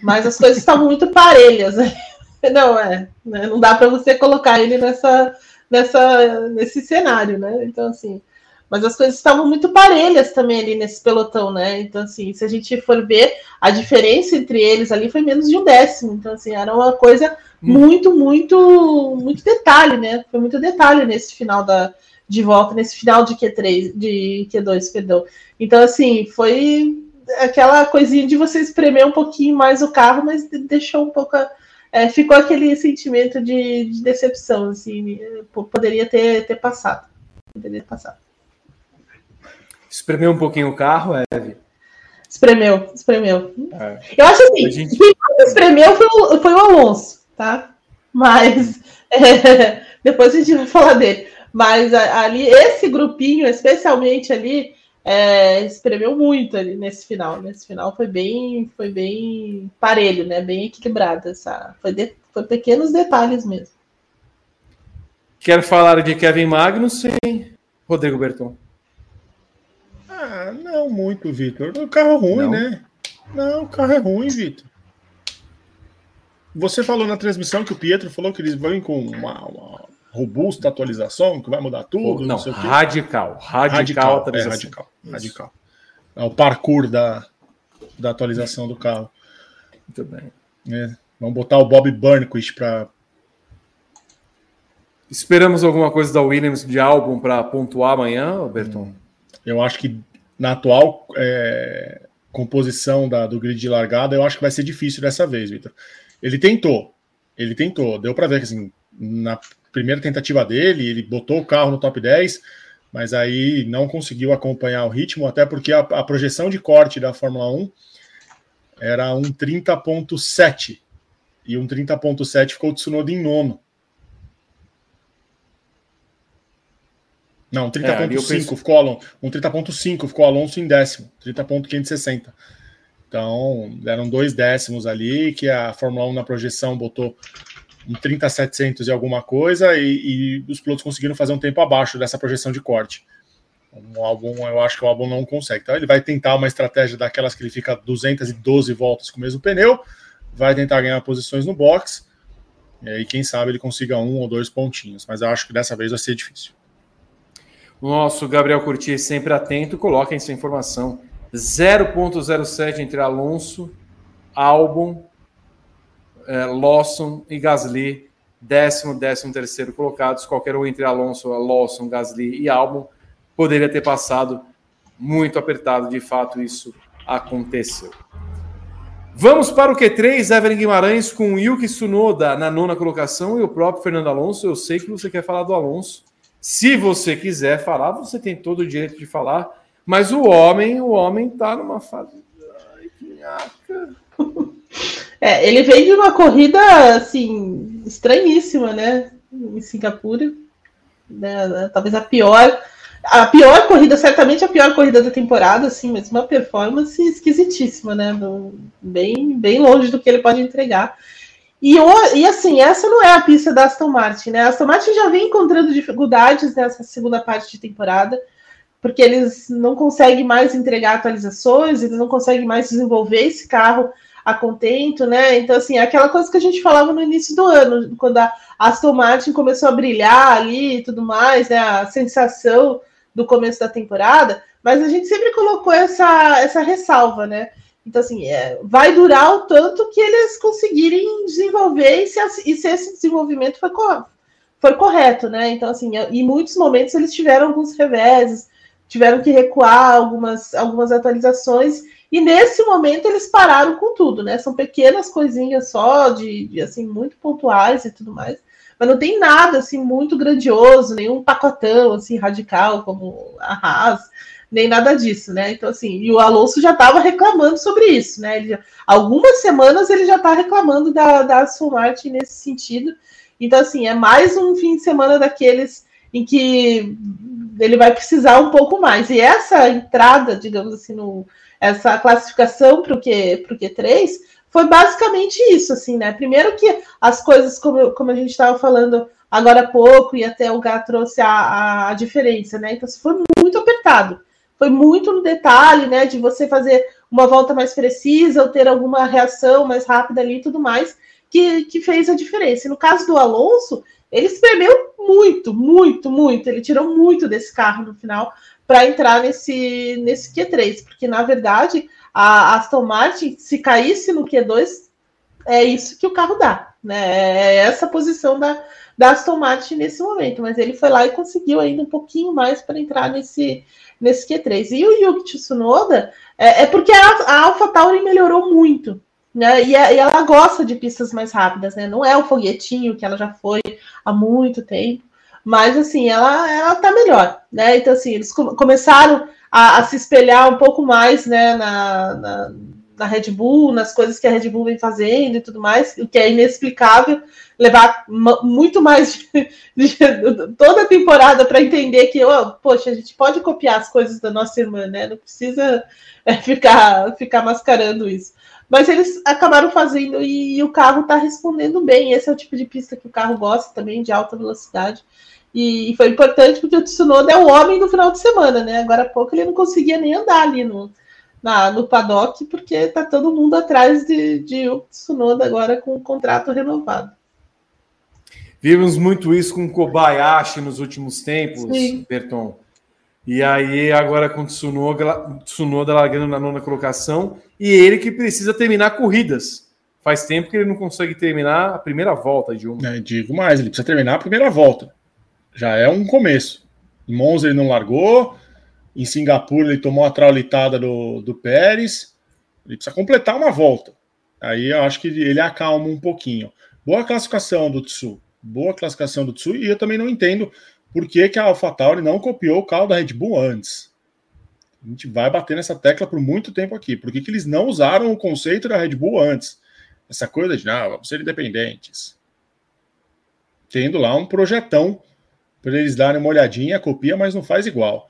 Mas as coisas estavam muito parelhas, né? Não, é, né? não dá para você colocar ele nessa, nessa, nesse cenário, né? Então, assim, mas as coisas estavam muito parelhas também ali nesse pelotão, né? Então, assim, se a gente for ver, a diferença entre eles ali foi menos de um décimo. Então, assim, era uma coisa hum. muito, muito, muito detalhe, né? Foi muito detalhe nesse final da, de volta, nesse final de Q3, de Q2, perdão. Então, assim, foi aquela coisinha de você espremer um pouquinho mais o carro, mas deixou um pouco. É, ficou aquele sentimento de, de, decepção, assim, poderia ter, ter passado. Poderia ter passado. Espremeu um pouquinho o carro, Eve? Espremeu, espremeu. É. Eu acho assim, gente... quem espremeu foi o, foi o Alonso, tá? Mas é, depois a gente vai falar dele. Mas ali, esse grupinho, especialmente ali, é, espremeu muito ali nesse final. Nesse final foi bem, foi bem parelho, né? Bem equilibrado. Essa, foi, de, foi pequenos detalhes mesmo. Quero falar de Kevin Magnussen, Rodrigo Berton. Ah, não muito, Vitor. O carro é ruim, não. né? Não, o carro é ruim, Vitor. Você falou na transmissão que o Pietro falou que eles vêm com uma, uma robusta atualização, que vai mudar tudo. Não, não radical, radical. Radical, atualização. É, radical, radical. É o parkour da, da atualização do carro. Muito bem. É, vamos botar o Bob Burnquist para. Esperamos alguma coisa da Williams de álbum para pontuar amanhã, Berton? Eu acho que na atual é, composição da, do grid de largada, eu acho que vai ser difícil dessa vez, Vitor. Ele tentou, ele tentou, deu para ver que assim, na primeira tentativa dele, ele botou o carro no top 10, mas aí não conseguiu acompanhar o ritmo, até porque a, a projeção de corte da Fórmula 1 era um 30.7 e um 30.7 ficou o Tsunoda em nono. Não, 30.5 é, penso... ficou Alonso. Um 30.5 ficou Alonso em décimo, 30.560. Então, eram dois décimos ali que a Fórmula 1 na projeção botou um 30.700 e alguma coisa e, e, os pilotos conseguiram fazer um tempo abaixo dessa projeção de corte. O álbum, eu acho que o álbum não consegue. Então, ele vai tentar uma estratégia daquelas que ele fica 212 voltas com o mesmo pneu, vai tentar ganhar posições no box e aí, quem sabe, ele consiga um ou dois pontinhos. Mas eu acho que dessa vez vai ser difícil. Nosso Gabriel Curti, sempre atento, coloca essa informação. 0.07 entre Alonso, Albon, é, Lawson e Gasly, décimo, décimo terceiro colocados. Qualquer um entre Alonso, Lawson, Gasly e Albon poderia ter passado muito apertado. De fato, isso aconteceu. Vamos para o Q3, Evelyn Guimarães com Yuki Tsunoda na nona colocação e o próprio Fernando Alonso. Eu sei que você quer falar do Alonso. Se você quiser falar, você tem todo o direito de falar, mas o homem, o homem tá numa fase. Ai, que. É, ele veio de uma corrida assim estranhíssima, né? Em Singapura, né? talvez a pior, a pior corrida, certamente a pior corrida da temporada, assim, mas uma performance esquisitíssima, né? Bem, bem longe do que ele pode entregar. E, e assim, essa não é a pista da Aston Martin, né? A Aston Martin já vem encontrando dificuldades nessa segunda parte de temporada, porque eles não conseguem mais entregar atualizações, eles não conseguem mais desenvolver esse carro a contento, né? Então, assim, é aquela coisa que a gente falava no início do ano, quando a Aston Martin começou a brilhar ali e tudo mais, né? A sensação do começo da temporada, mas a gente sempre colocou essa, essa ressalva, né? Então, assim, é, vai durar o tanto que eles conseguirem desenvolver e se, e se esse desenvolvimento foi, foi correto, né? Então, assim, em muitos momentos eles tiveram alguns reveses, tiveram que recuar algumas, algumas atualizações, e nesse momento eles pararam com tudo, né? São pequenas coisinhas só, de, de assim, muito pontuais e tudo mais, mas não tem nada, assim, muito grandioso, nenhum pacotão, assim, radical, como a Haas, nem nada disso, né? Então, assim, e o Alonso já estava reclamando sobre isso, né? Ele, algumas semanas ele já está reclamando da, da Aston Martin nesse sentido. Então, assim, é mais um fim de semana daqueles em que ele vai precisar um pouco mais. E essa entrada, digamos assim, no, essa classificação para o Q, Q3 foi basicamente isso, assim, né? Primeiro que as coisas, como, como a gente estava falando agora há pouco, e até o Gá trouxe a, a diferença, né? Então, foi muito apertado foi muito no detalhe, né? De você fazer uma volta mais precisa ou ter alguma reação mais rápida ali e tudo mais, que, que fez a diferença. E no caso do Alonso, ele espremeu muito, muito, muito. Ele tirou muito desse carro no final para entrar nesse, nesse Q3, porque na verdade a Aston Martin, se caísse no Q2, é isso que o carro dá, né? É essa posição da, da Aston Martin nesse momento, mas ele foi lá e conseguiu ainda um pouquinho mais para entrar nesse, nesse Q3. E o Yuki Tsunoda é, é porque a, a AlphaTauri melhorou muito, né? E, a, e, ela gosta de pistas mais rápidas, né? Não é o foguetinho que ela já foi há muito tempo, mas assim, ela, ela tá melhor, né? Então, assim, eles começaram a, a, se espelhar um pouco mais, né, na, na na Red Bull, nas coisas que a Red Bull vem fazendo e tudo mais, o que é inexplicável, levar muito mais de, de, toda a temporada para entender que, oh, poxa, a gente pode copiar as coisas da nossa irmã, né? Não precisa é, ficar, ficar mascarando isso. Mas eles acabaram fazendo e, e o carro está respondendo bem. Esse é o tipo de pista que o carro gosta também, de alta velocidade. E, e foi importante porque o Tsunoda é o homem do final de semana, né? Agora há pouco ele não conseguia nem andar ali no, na, no paddock, porque tá todo mundo atrás de, de Yuki Tsunoda agora com o contrato renovado. Vimos muito isso com Kobayashi nos últimos tempos, Sim. Berton. E aí, agora com Tsunoda, Tsunoda largando na nona colocação, e ele que precisa terminar corridas. Faz tempo que ele não consegue terminar a primeira volta de uma. É, digo mais, ele precisa terminar a primeira volta. Já é um começo. Em Monza ele não largou, em Singapura ele tomou a traulitada do, do Pérez. Ele precisa completar uma volta. Aí eu acho que ele acalma um pouquinho. Boa classificação do Tsu. Boa classificação do Tsu. E eu também não entendo por que, que a AlphaTauri não copiou o carro da Red Bull antes. A gente vai bater nessa tecla por muito tempo aqui. Por que, que eles não usaram o conceito da Red Bull antes? Essa coisa de, não, vamos ser independentes. Tendo lá um projetão para eles darem uma olhadinha, copia, mas não faz igual.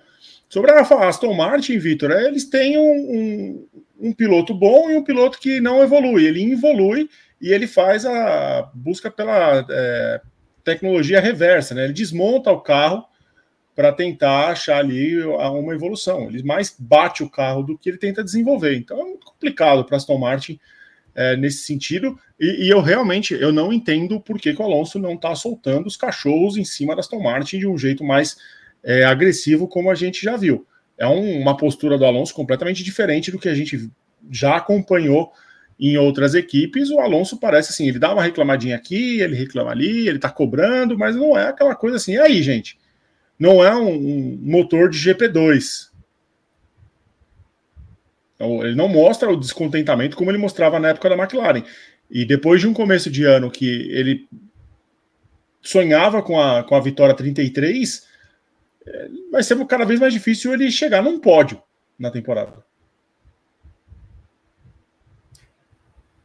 Sobre a Aston Martin, Vitor, eles têm um, um, um, piloto bom e um piloto que não evolui. Ele evolui e ele faz a busca pela é, tecnologia reversa, né? Ele desmonta o carro para tentar achar ali uma evolução. Ele mais bate o carro do que ele tenta desenvolver. Então é muito complicado para Aston Martin é, nesse sentido. E, e, eu realmente eu não entendo por que, que o Alonso não está soltando os cachorros em cima da Aston Martin de um jeito mais é, agressivo, como a gente já viu. É um, uma postura do Alonso completamente diferente do que a gente já acompanhou em outras equipes. O Alonso parece assim: ele dá uma reclamadinha aqui, ele reclama ali, ele tá cobrando, mas não é aquela coisa assim. Aí, gente? Não é um, um motor de GP2. Então, ele não mostra o descontentamento como ele mostrava na época da McLaren. E depois de um começo de ano que ele sonhava com a, com a vitória 33, vai ser cada vez mais difícil ele chegar num pódio na temporada.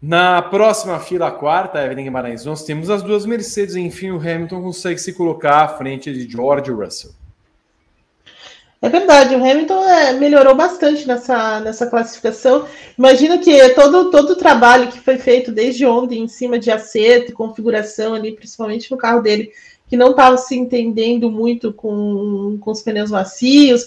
Na próxima fila, a quarta, Evelyn Guimarães, nós temos as duas Mercedes. Enfim, o Hamilton consegue se colocar à frente de George Russell. É verdade, o Hamilton é, melhorou bastante nessa, nessa classificação. Imagina que todo, todo o trabalho que foi feito desde ontem em cima de acerto e configuração ali, principalmente no carro dele, que não estava se entendendo muito com, com os pneus macios.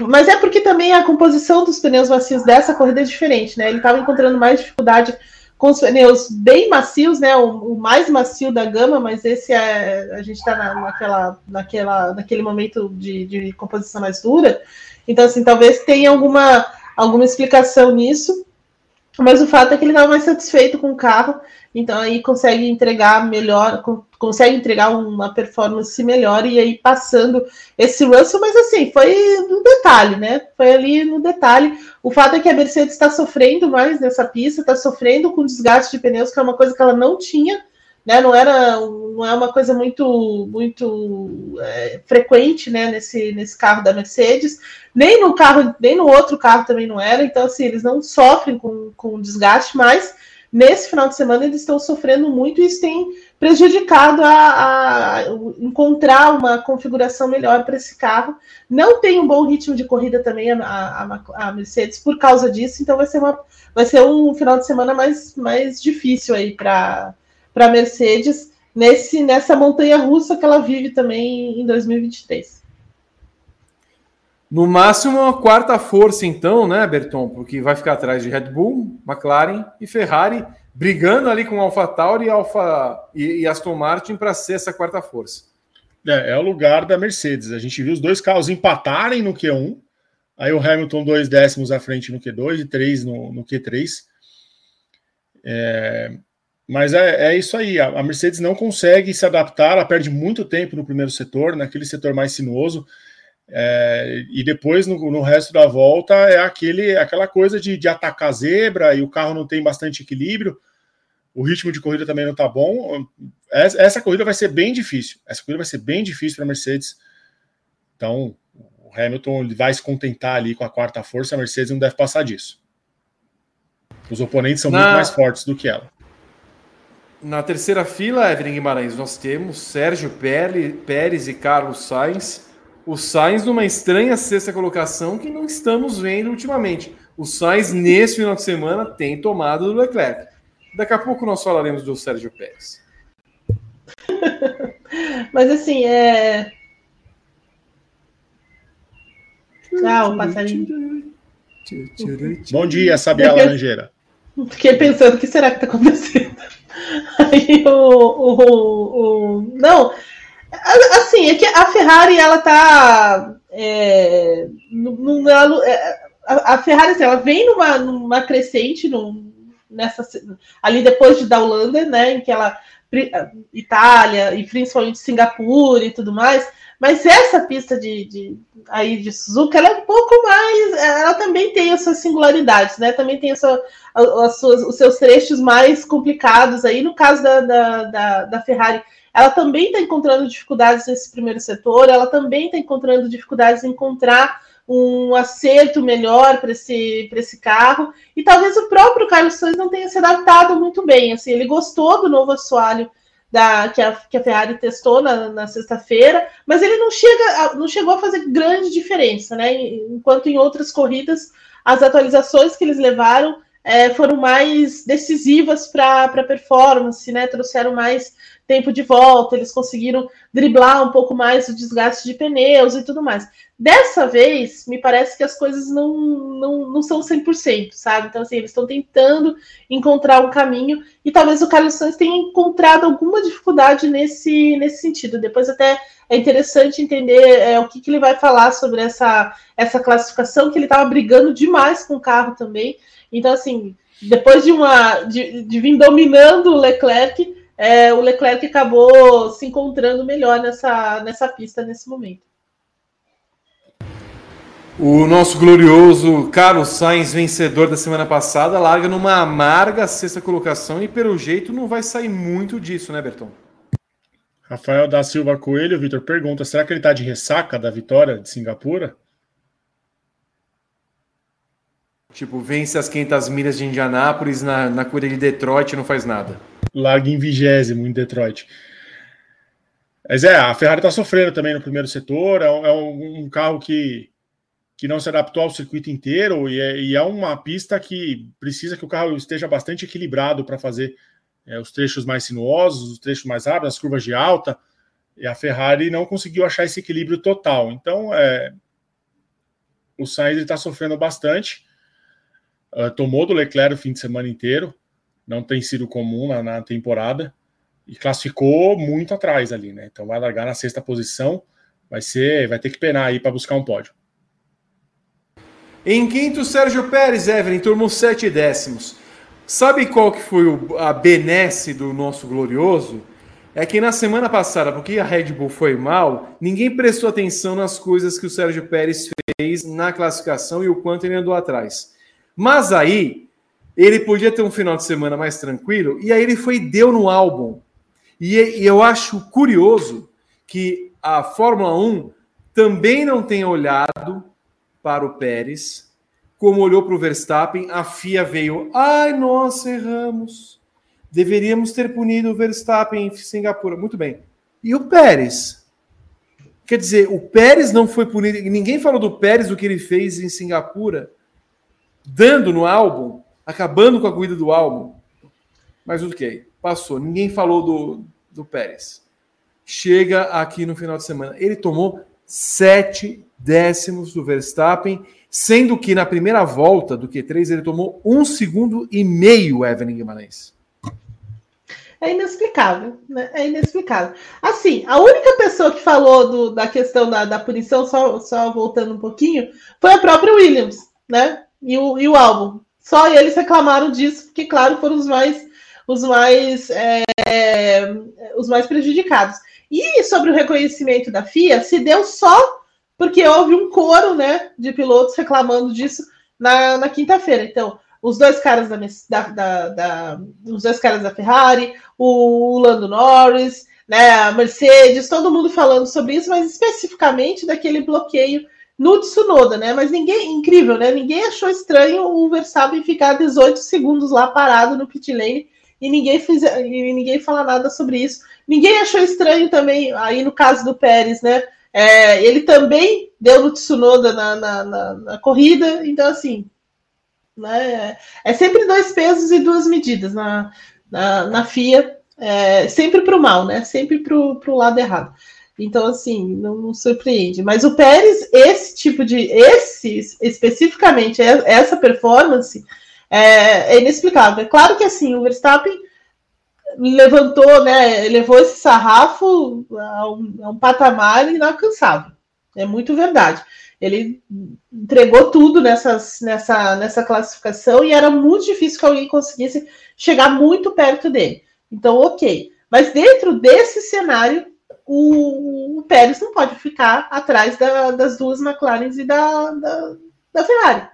Mas é porque também a composição dos pneus macios dessa corrida é diferente, né? Ele estava encontrando mais dificuldade com os pneus bem macios, né? O, o mais macio da gama, mas esse é. A gente está na, naquela, naquela, naquele momento de, de composição mais dura. Então, assim, talvez tenha alguma, alguma explicação nisso. Mas o fato é que ele estava mais satisfeito com o carro, então aí consegue entregar melhor, consegue entregar uma performance melhor e aí passando esse Russell, mas assim, foi no detalhe, né? Foi ali no detalhe. O fato é que a Mercedes está sofrendo mais nessa pista, está sofrendo com desgaste de pneus, que é uma coisa que ela não tinha né? Não era não é uma coisa muito muito é, frequente, né? Nesse, nesse carro da Mercedes, nem no carro nem no outro carro também não era. Então assim eles não sofrem com, com desgaste, mas nesse final de semana eles estão sofrendo muito e isso tem prejudicado a, a encontrar uma configuração melhor para esse carro. Não tem um bom ritmo de corrida também a, a, a, Mercedes por causa disso, então vai ser, uma, vai ser um final de semana mais, mais difícil aí para para a Mercedes nesse, nessa montanha russa que ela vive também em 2023. No máximo, uma quarta força, então, né, Berton? Porque vai ficar atrás de Red Bull, McLaren e Ferrari, brigando ali com AlphaTauri e, Alfa, e, e Aston Martin para ser essa quarta força. É, é, o lugar da Mercedes. A gente viu os dois carros empatarem no Q1, aí o Hamilton dois décimos à frente no Q2 e três no, no Q3. É, Mas é, é isso aí. A, a, Mercedes não consegue se adaptar, ela perde muito tempo no primeiro setor, naquele setor mais sinuoso. É, e depois no, no, resto da volta é aquele, aquela coisa de, de atacar a zebra e o carro não tem bastante equilíbrio. O ritmo de corrida também não está bom. Essa, essa, corrida vai ser bem difícil. Essa corrida vai ser bem difícil para a Mercedes. Então, o Hamilton vai se contentar ali com a quarta força. A Mercedes não deve passar disso. Os oponentes são Na... muito mais fortes do que ela. Na terceira fila, Evelyn Guimarães, nós temos Sérgio Pérez e Carlos Sainz. O Sainz numa estranha sexta colocação que não estamos vendo ultimamente. O Sainz, nesse final de semana, tem tomado do Leclerc. Daqui a pouco nós falaremos do Sérgio Pérez. Mas assim, é. Tchau, passarinho. Bom dia, Sabia Laranjeira. Fiquei pensando, o que será que está acontecendo? Aí o, o, o, Não, assim, é que a Ferrari, ela tá. É, é, a, a Ferrari, assim, ela vem numa, numa crescente, num, nessa, ali depois de da Holanda, né, em que ela. Itália e principalmente Singapura e tudo mais, mas essa pista de, de, aí de Suzuka, ela é um pouco mais. Ela também tem as suas singularidades, né? Também tem as suas, os seus trechos mais complicados aí. No caso da, da, da, da Ferrari, ela também está encontrando dificuldades nesse primeiro setor, ela também está encontrando dificuldades em encontrar um acerto melhor para esse, esse carro. E talvez o próprio Carlos Sainz não tenha se adaptado muito bem. Assim, ele gostou do novo assoalho da, que, a, que a Ferrari testou na, na sexta-feira, mas ele não, chega, não chegou a fazer grande diferença, né? Enquanto em outras corridas as atualizações que eles levaram é, foram mais decisivas para a performance, né? Trouxeram mais tempo de volta, eles conseguiram driblar um pouco mais o desgaste de pneus e tudo mais. Dessa vez, me parece que as coisas não, não, não são 100%, sabe? Então, assim, eles estão tentando encontrar um caminho e talvez o Carlos Sainz tenha encontrado alguma dificuldade nesse, nesse sentido. Depois, até é interessante entender é, o que, que ele vai falar sobre essa, essa classificação, que ele estava brigando demais com o carro também. Então, assim, depois de, uma, de, de vir dominando o Leclerc, é, o Leclerc acabou se encontrando melhor nessa, nessa pista nesse momento. O nosso glorioso Carlos Sainz, vencedor da semana passada, larga numa amarga sexta colocação e, pelo jeito, não vai sair muito disso, né, Berton? Rafael da Silva Coelho, Vitor, pergunta: será que ele está de ressaca da vitória de Singapura? Tipo, vence as 500 milhas de Indianápolis na, na corrida de Detroit não faz nada larga em vigésimo em Detroit. Mas é, a Ferrari está sofrendo também no primeiro setor, é, um, é um, carro que, que não se adaptou ao circuito inteiro e é, e é, uma pista que precisa que o carro esteja bastante equilibrado para fazer é, os trechos mais sinuosos, os trechos mais rápidos, as curvas de alta, e a Ferrari não conseguiu achar esse equilíbrio total. Então, é, o Sainz está sofrendo bastante, uh, tomou do Leclerc o fim de semana inteiro, não tem sido comum na, na, temporada e classificou muito atrás ali, né? Então vai largar na sexta posição, vai ser, vai ter que penar aí para buscar um pódio. Em quinto, Sérgio Pérez, Evelyn, turma sete décimos. Sabe qual que foi o, a benesse do nosso glorioso? É que na semana passada, porque a Red Bull foi mal, ninguém prestou atenção nas coisas que o Sérgio Pérez fez na classificação e o quanto ele andou atrás. Mas aí, ele podia ter um final de semana mais tranquilo, e aí ele foi e deu no álbum. E, e eu acho curioso que a Fórmula 1 também não tenha olhado para o Pérez, como olhou para o Verstappen, a FIA veio, ai, nós erramos, deveríamos ter punido o Verstappen em Singapura. Muito bem. E o Pérez? Quer dizer, o Pérez não foi punido, ninguém falou do Pérez, do que ele fez em Singapura, dando no álbum acabando com a corrida do álbum. Mas ok, passou. Ninguém falou do, do Pérez. Chega aqui no final de semana. Ele tomou sete décimos do Verstappen, sendo que na primeira volta do Q3 ele tomou um segundo e meio, Evelyn Guimarães. É inexplicável, né? É inexplicável. Assim, a única pessoa que falou do, da questão da, da punição, só, só voltando um pouquinho, foi a própria Williams, né? E o, e o álbum. Só eles reclamaram disso, porque, claro, foram os mais, os mais, é, os mais prejudicados. E sobre o reconhecimento da FIA, se deu só porque houve um coro né, de pilotos reclamando disso na, na quinta-feira. Então, os dois caras da, da, da, os dois caras da Ferrari, o Lando Norris, né, a Mercedes, todo mundo falando sobre isso, mas especificamente daquele bloqueio no Tsunoda, né? Mas ninguém, incrível, né? Ninguém achou estranho o Verstappen ficar 18 segundos lá parado no pit lane e ninguém fez, e ninguém fala nada sobre isso. Ninguém achou estranho também, aí no caso do Pérez, né? É, ele também deu no Tsunoda na, na, na, na corrida, então assim, né? É sempre dois pesos e duas medidas na, na, na FIA, é, sempre para o mal, né? Sempre para o lado errado. Então, assim, não, não, surpreende. Mas o Pérez, esse tipo de. Esse, especificamente, é, essa performance é, é inexplicável. É claro que assim, o Verstappen levantou, né? Levou esse sarrafo a um, a um patamar inalcançável. É muito verdade. Ele entregou tudo nessas, nessa, nessa classificação e era muito difícil que alguém conseguisse chegar muito perto dele. Então, ok. Mas dentro desse cenário, o, o Pérez não pode ficar atrás da, das duas McLarens e da, da, da, Ferrari.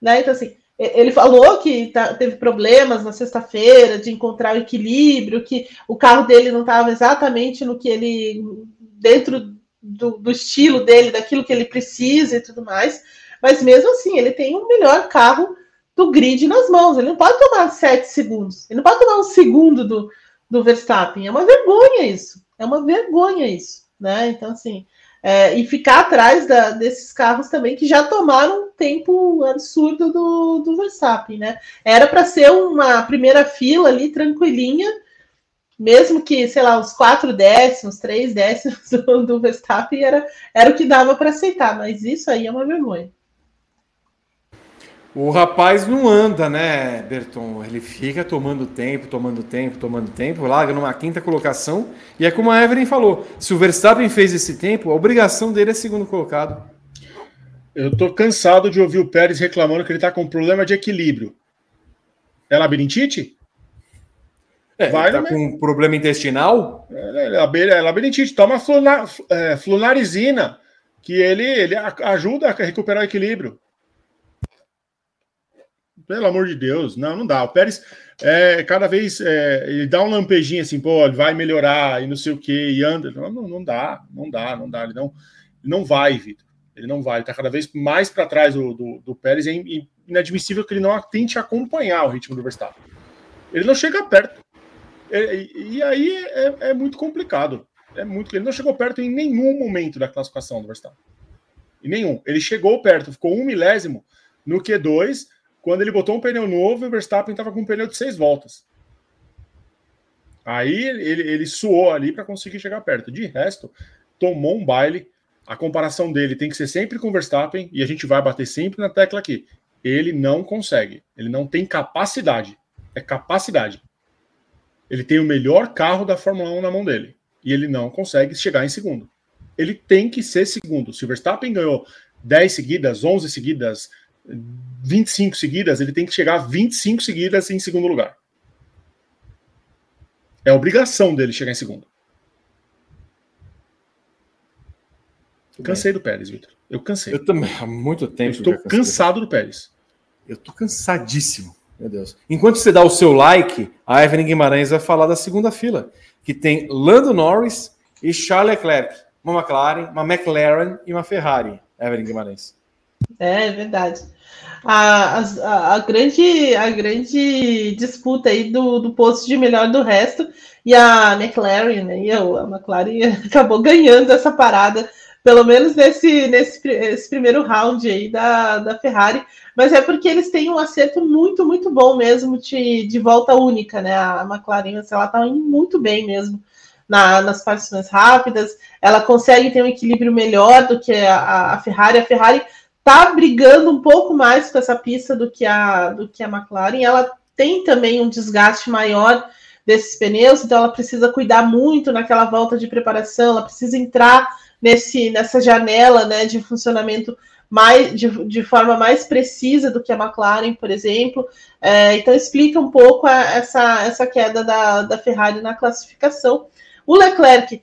Né? Então, assim, ele falou que tá, teve problemas na sexta-feira de encontrar o equilíbrio, que o carro dele não estava exatamente no que ele. dentro do, do, estilo dele, daquilo que ele precisa e tudo mais. Mas mesmo assim, ele tem o melhor carro do grid nas mãos. Ele não pode tomar sete segundos. Ele não pode tomar um segundo do, do Verstappen. É uma vergonha isso. É uma vergonha isso. Né? Então, assim. É, e ficar atrás da, desses carros também que já tomaram um tempo absurdo do, do Verstappen, né? Era para ser uma primeira fila ali tranquilinha, mesmo que, sei lá, os quatro décimos, três décimos do, do Verstappen era, era o que dava para aceitar, mas isso aí é uma vergonha. O rapaz não anda, né, Berton? Ele fica tomando tempo, tomando tempo, tomando tempo, larga numa quinta colocação. E é como a Evelyn falou: se o Verstappen fez esse tempo, a obrigação dele é segundo colocado. Eu tô cansado de ouvir o Pérez reclamando que ele tá com problema de equilíbrio. É labirintite? É, Vai tá com um problema intestinal? É, é, é labirintite. Toma fluna, é, flunarizina, que ele, ele ajuda a recuperar o equilíbrio. Pelo amor de Deus, não, não dá. O Pérez, é, cada vez, é, ele dá um lampejinho assim, pô, ele vai melhorar e não sei o que, e anda. Não, não dá, não dá, não dá. Ele não, não vai, Vitor. Ele não vai. Ele tá cada vez mais para trás do, do, do Pérez. É inadmissível que ele não tente acompanhar o ritmo do Verstappen. Ele não chega perto. E, e aí é, é, muito complicado. É muito. Ele não chegou perto em nenhum momento da classificação do Verstappen. Em nenhum. Ele chegou perto, ficou um milésimo no Q2, quando ele botou um pneu novo o Verstappen estava com um pneu de seis voltas. Aí ele, ele suou ali para conseguir chegar perto. De resto, tomou um baile. A comparação dele tem que ser sempre com o Verstappen, e a gente vai bater sempre na tecla aqui. Ele não consegue. Ele não tem capacidade. É capacidade. Ele tem o melhor carro da Fórmula 1 na mão dele. E ele não consegue chegar em segundo. Ele tem que ser segundo. Se o Verstappen ganhou 10 seguidas, 11 seguidas, 25 seguidas, ele tem que chegar a 25 seguidas em segundo lugar. É obrigação dele chegar em segundo. Cansei do Pérez, Vitor. Eu cansei. Eu também, há muito tempo. Eu estou cansado do Pérez. Eu estou cansadíssimo. Meu Deus. Enquanto você dá o seu like, a Evelyn Guimarães vai falar da segunda fila, que tem Lando Norris e Charles Leclerc. Uma McLaren, uma McLaren e uma Ferrari. Evelyn Guimarães. É, é verdade. A, a, a, grande, a grande disputa aí do, do posto de melhor do resto e a McLaren, né? E a McLaren acabou ganhando essa parada, pelo menos nesse, nesse primeiro round aí da, da Ferrari mas é porque eles têm um acerto muito, muito bom mesmo de, de volta única, né? A McLaren, ela tá indo muito bem mesmo na, nas partes mais rápidas, ela consegue ter um equilíbrio melhor do que a, a Ferrari. A Ferrari tá brigando um pouco mais com essa pista do que a, do que a McLaren. Ela tem também um desgaste maior desses pneus, então ela precisa cuidar muito naquela volta de preparação, ela precisa entrar nesse, nessa janela né, de funcionamento mais, de, de forma mais precisa do que a McLaren, por exemplo. É, então explica um pouco a, essa, essa queda da, da Ferrari na classificação. O Leclerc,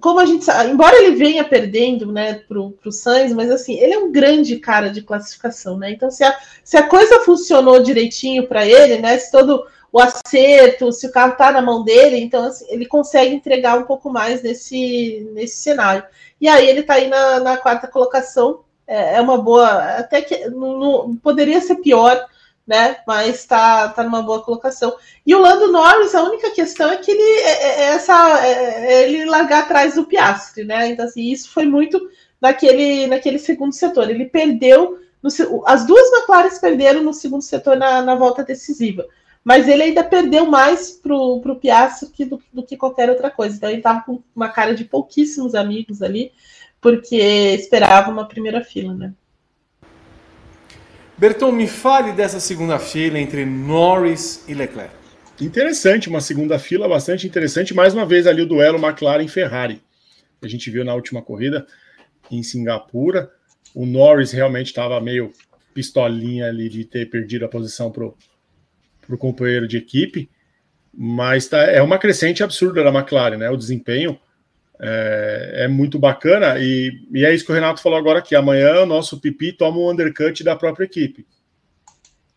como a gente sabe, embora ele venha perdendo né, para o Sainz, mas assim, ele é um grande cara de classificação, né? Então, se a, se a coisa funcionou direitinho para ele, né? Se todo o acerto, se o carro está na mão dele, então assim, ele consegue entregar um pouco mais nesse, nesse cenário. E aí ele está aí na, na, quarta colocação, é, é, uma boa, até que não, poderia ser pior, né? Mas está tá numa boa colocação. E o Lando Norris, a única questão é que ele é, é, é essa é, ele largar atrás do Piastri, né? Então assim, isso foi muito naquele naquele segundo setor. Ele perdeu no, as duas McLaren perderam no segundo setor na, na volta decisiva mas ele ainda perdeu mais pro, pro Piastri que, do, do, que qualquer outra coisa. Então ele estava com uma cara de pouquíssimos amigos ali, porque esperava uma primeira fila, né? Berton, me fale dessa segunda fila entre Norris e Leclerc. Interessante, uma segunda fila bastante interessante. Mais uma vez ali o duelo McLaren-Ferrari. A gente viu na última corrida em Singapura. O Norris realmente estava meio pistolinha ali de ter perdido a posição para o companheiro de equipe, mas tá, é uma crescente absurda da McLaren, né? O desempenho é, é, muito bacana e, e é isso que o Renato falou agora que amanhã o nosso Pipi toma um undercut da própria equipe,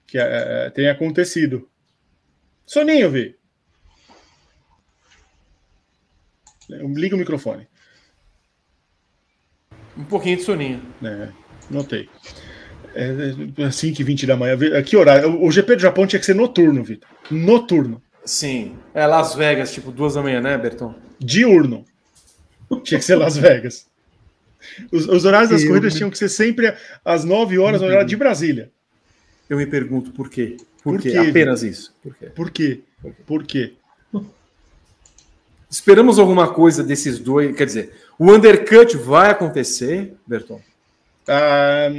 que é, é tem acontecido. Soninho, Vi. Liga o microfone. Um pouquinho de soninho. É, notei. É 5 e 20 da manhã. Que horário? O GP do Japão tinha que ser noturno, Vitor. Noturno. Sim. É Las Vegas, tipo duas da manhã, né, Berton? Diurno. Tinha que ser Las Vegas. Os, os horários das eu corridas me... tinham que ser sempre às 9 horas, no horário de Brasília. Eu me pergunto por quê? Por, por quê? Apenas isso. Por quê? Por quê? Por quê? Esperamos alguma coisa desses dois. Quer dizer, o undercut vai acontecer, Berton? ah,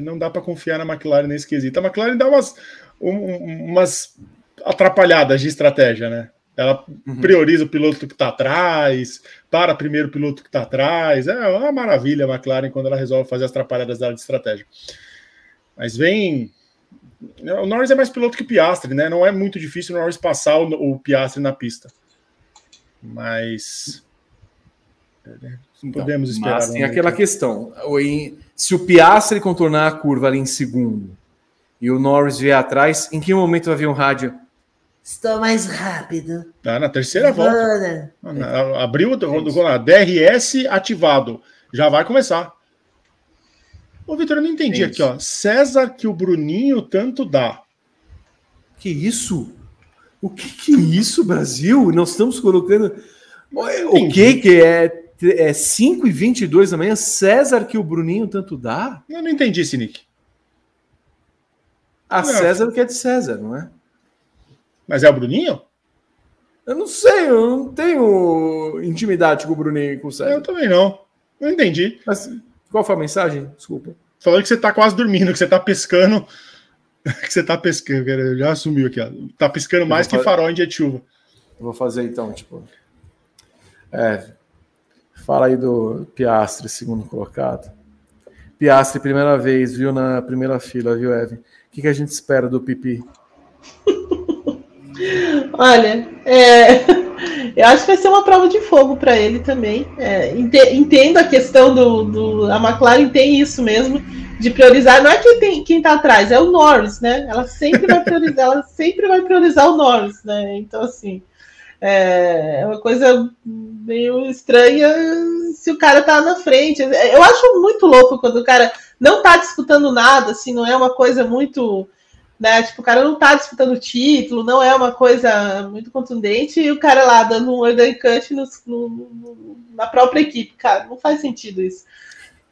não dá para confiar na McLaren nesse quesito. A McLaren dá umas, um, umas atrapalhadas de estratégia, né? Ela uhum. prioriza o piloto que está atrás, para primeiro o piloto que está atrás. É uma maravilha a McLaren quando ela resolve fazer as atrapalhadas dela de estratégia. Mas vem. O Norris é mais piloto que o Piastri, né? Não é muito difícil o Norris passar o, o Piastri na pista. Mas. Então, Podemos esperar. Mas tem aquela questão. Se o Piastri contornar a curva ali em segundo e o Norris vier atrás, em que momento vai vir um rádio? Estou mais rápido. Tá na terceira volta. Abriu o DRS ativado. Já vai começar. Ô, Vitor, eu não entendi é aqui, ó. César que o Bruninho tanto dá. Que isso? O que, que é isso, Brasil? Nós estamos colocando. O que que é é 5 e 22 da manhã, César que o Bruninho tanto dá? Eu não entendi esse nick. A não. César que é de César, não é? Mas é o Bruninho? Eu não sei, eu não tenho intimidade com o Bruninho e com o César. Eu também não. Não entendi. Mas qual foi a mensagem? Desculpa. Falando que você tá quase dormindo, que você tá pescando. que você tá pescando, já assumiu aqui, ó. Tá pescando mais que farol em dia de chuva. vou fazer então, tipo. É, Fala aí do Piastre, segundo colocado. Piastre, primeira vez, viu na primeira fila, viu, Evan? O que, que a gente espera do Pipi? Olha, é, eu acho que vai ser uma prova de fogo para ele também. É, entendo a questão do, do, A McLaren tem isso mesmo, de priorizar. Não é quem, tem, quem tá atrás, é o Norris, né? Ela sempre vai priorizar, ela sempre vai priorizar o Norris, né? Então, assim. É, é uma coisa meio estranha se o cara tá na frente. Eu acho muito louco quando o cara não tá disputando nada, assim, não é uma coisa muito. Né, tipo, o cara não tá disputando título, não é uma coisa muito contundente, e o cara lá dando um undercut no, no, na própria equipe. Cara, não faz sentido isso.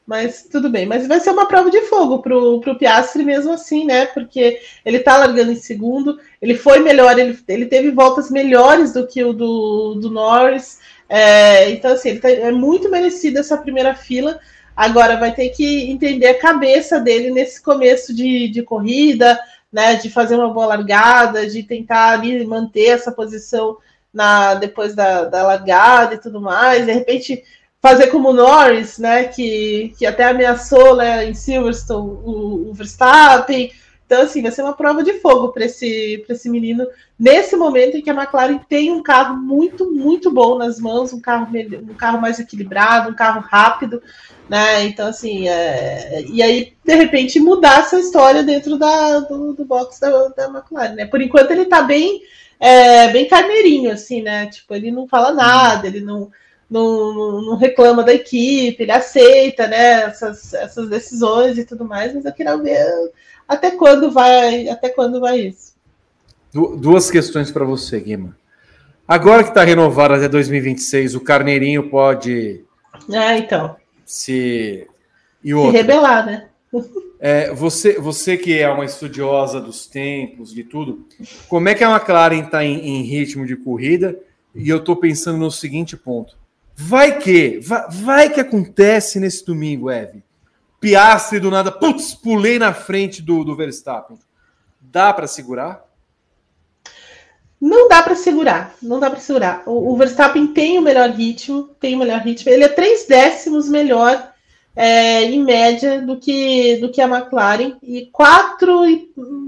Mas tudo bem. Mas vai ser uma prova de fogo pro, pro Piastri mesmo assim, né? Porque ele tá largando em segundo, ele foi melhor, ele, ele teve voltas melhores do que o do, do Norris. É, então, assim, tá, é muito merecido essa primeira fila. Agora vai ter que entender a cabeça dele nesse começo de, de corrida, né? De fazer uma boa largada, de tentar ali manter essa posição na depois da, da largada e tudo mais. De repente fazer como o Norris, né, que, que até ameaçou né, em Silverstone o, o Verstappen. Então, assim, vai ser uma prova de fogo para esse, esse menino, nesse momento em que a McLaren tem um carro muito, muito bom nas mãos, um carro, um carro mais equilibrado, um carro rápido, né? Então, assim, é... e aí, de repente, mudar essa história dentro da, do, do box da, da McLaren, né? Por enquanto, ele está bem, é, bem carneirinho, assim, né? Tipo, ele não fala nada, ele não não, não, reclama da equipe, ele aceita né, essas, essas decisões e tudo mais, mas eu queria ver até quando vai, até quando vai isso. duas questões para você, Guima. Agora que está renovado até 2026, o Carneirinho pode. É, então. Se. E se rebelar, né? É, você, você que é uma estudiosa dos tempos, de tudo, como é que a McLaren está em, em ritmo de corrida? E eu estou pensando no seguinte ponto Vai que, vai, vai, que acontece nesse domingo, Eve. Piastre do nada, putz, pulei na frente do, do Verstappen. Dá para segurar? Não dá para segurar, não dá para segurar. O, o, Verstappen tem o melhor ritmo, tem o melhor ritmo. Ele é três décimos melhor é, em média do que do que a McLaren e quatro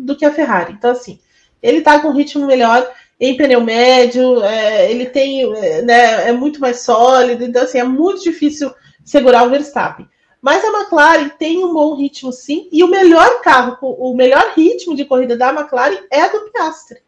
do que a Ferrari. Então assim, ele está com um ritmo melhor em pneu médio, é, ele tem, é, né, é muito mais sólido, então assim, é muito difícil segurar o Verstappen. Mas a McLaren tem um bom ritmo sim, e o melhor carro, o melhor ritmo de corrida da McLaren é do Piastri.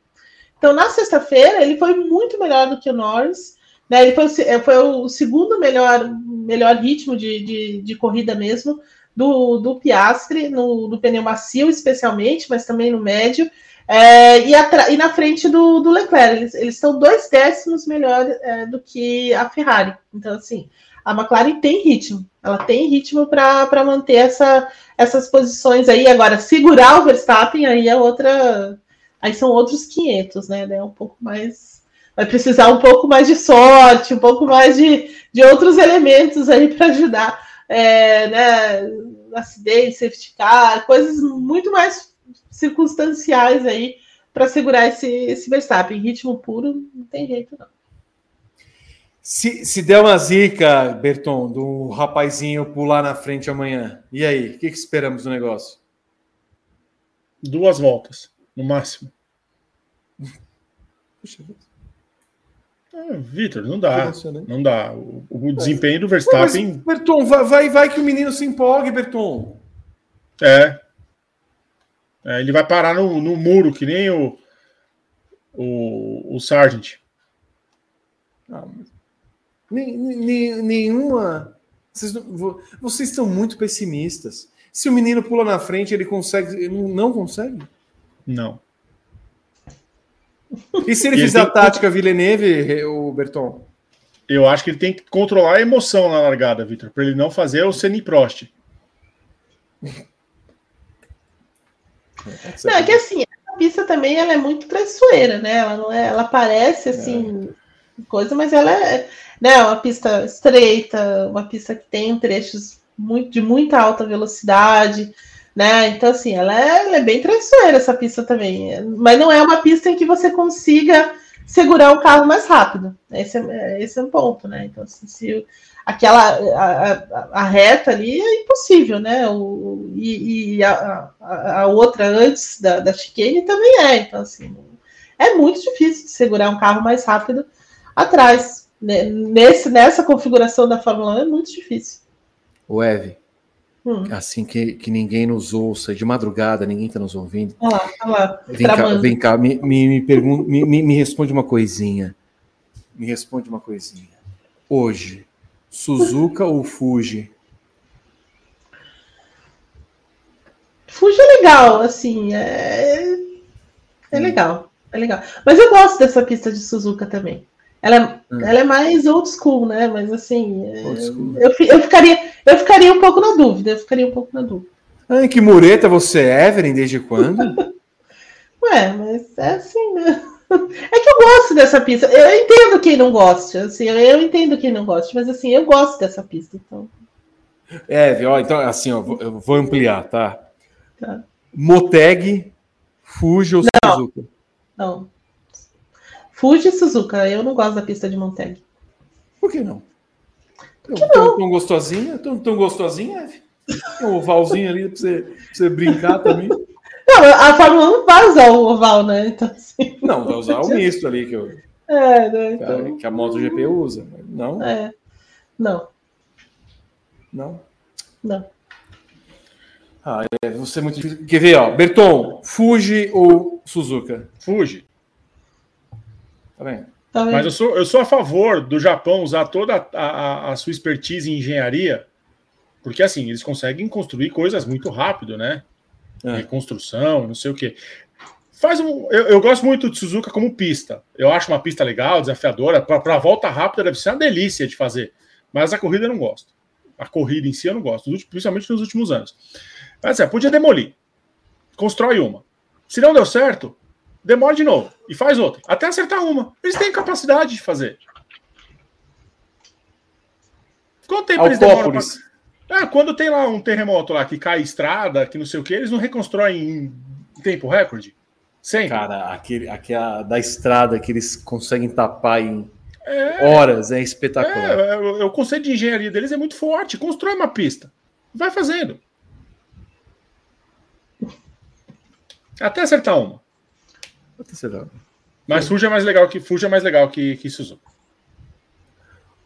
Então, na sexta-feira, ele foi muito melhor do que o Norris, né? Ele foi, é, foi o segundo melhor, melhor ritmo de, de, de corrida mesmo do, do Piastri, no, no pneu macio especialmente, mas também no médio. É, e, e, na frente do, do Leclerc, eles, estão dois décimos melhor é, do que a Ferrari. Então, assim, a McLaren tem ritmo, ela tem ritmo para manter essa, essas posições aí. Agora, segurar o Verstappen aí é outra. Aí são outros 500, né? É um pouco mais. Vai precisar um pouco mais de sorte, um pouco mais de, de outros elementos aí para ajudar, é, né? Acidente, safety car, coisas muito mais circunstanciais aí para segurar esse, esse Verstappen. Ritmo puro, não tem jeito, não. Se, se der uma zica, Berton, do rapazinho pular na frente amanhã, e aí? O que, que esperamos do negócio? Duas voltas, no máximo. Puxa ah, Vitor, não dá. Não dá. O, o desempenho do Verstappen. Mas, Berton, vai, vai, vai que o menino se empolgue, Berton. É, é, ele vai parar no, no, muro, que nem o, o, o Sargent. Ah, nenhuma. Vocês, vocês estão muito pessimistas. Se o menino pula na frente, ele consegue. Ele não consegue? Não. E se ele e fizer ele a tática que... Villeneuve, o Berton? Eu acho que ele tem que controlar a emoção na largada, Vitor, para ele não fazer o Senni Prost. Não, é que assim, a pista também ela é muito traiçoeira, né? Ela não é, ela parece assim, é. coisa, mas ela é né, uma pista estreita, uma pista que tem trechos muito, de muita alta velocidade, né? Então, assim, ela é, ela é bem traiçoeira essa pista também. Mas não é uma pista em que você consiga segurar o carro mais rápido. Esse é, esse é um ponto, né? Então, assim, se aquela a, a, a, reta ali é impossível, né? O, e, e a, a, outra antes da, da chicane também é. Então, assim, é muito difícil de segurar um carro mais rápido atrás. Né? Nesse, nessa configuração da Fórmula 1 é muito difícil. O Eve, hum. assim que, que ninguém nos ouça, de madrugada, ninguém está nos ouvindo. Olha lá, olha lá. Vem cá, vem cá, me, me, me, pergunta, me, me, me responde uma coisinha. Me responde uma coisinha. Hoje, Suzuka ou Fuji? Fuji é legal, assim, é... é hum. legal, é legal. Mas eu gosto dessa pista de Suzuka também. Ela é, hum. ela é mais old school, né? Mas assim, é, eu, eu, ficaria, eu ficaria um pouco na dúvida, eu ficaria um pouco na dúvida. Ai, que mureta você é, Evelyn, desde quando? Ué, mas é assim, né? É que eu gosto dessa pista. Eu entendo quem não gosta. Assim, eu entendo quem não gosta, mas assim, eu gosto dessa pista. Então. É, ó, então assim, ó, eu vou ampliar, tá? tá. Moteg, Fuji ou não, Suzuka? Não. Fuji e Suzuka. Eu não gosto da pista de Moteg. Por que não? Tão, tão, tão gostosinha? Tão, tão gostosinha, Eve? Tem um ovalzinho ali pra você, pra você brincar também. Não, a Fórmula 1 não vai usar o oval, né? Então, assim, Não, vai usar o misto ali que, eu, é, né? que, Então, a, que a MotoGP usa. Não, é. Não, não. não. Ah, é, você é muito difícil. Quer ver, ó? Berton, Fuji ou Suzuka? Fuge. Tá vendo? Tá vendo? Mas eu sou, eu sou a favor do Japão usar toda a, a, a sua expertise em engenharia, porque assim, eles conseguem construir coisas muito rápido, né? É. Reconstrução, não sei o quê. Faz um, eu, eu gosto muito de Suzuka como pista. Eu acho uma pista legal, desafiadora. Para a volta rápida deve ser uma delícia de fazer. Mas a corrida eu não gosto. A corrida em si eu não gosto, principalmente nos últimos anos. Mas é, podia demolir. Constrói uma. Se não deu certo, demora de novo e faz outra. Até acertar uma. Eles têm capacidade de fazer. Quanto tempo eles demoram pra... É, quando tem lá um terremoto lá que cai estrada, que não sei o que, eles não reconstroem em tempo recorde? Sempre. Cara, aquele, aquela da estrada que eles conseguem tapar em É, horas é espetacular. é, o conceito de engenharia deles é muito forte. Constrói uma pista. Vai fazendo. Até acertar uma. Mas Fuji é mais legal que Fuji é mais legal que, que Suzuka.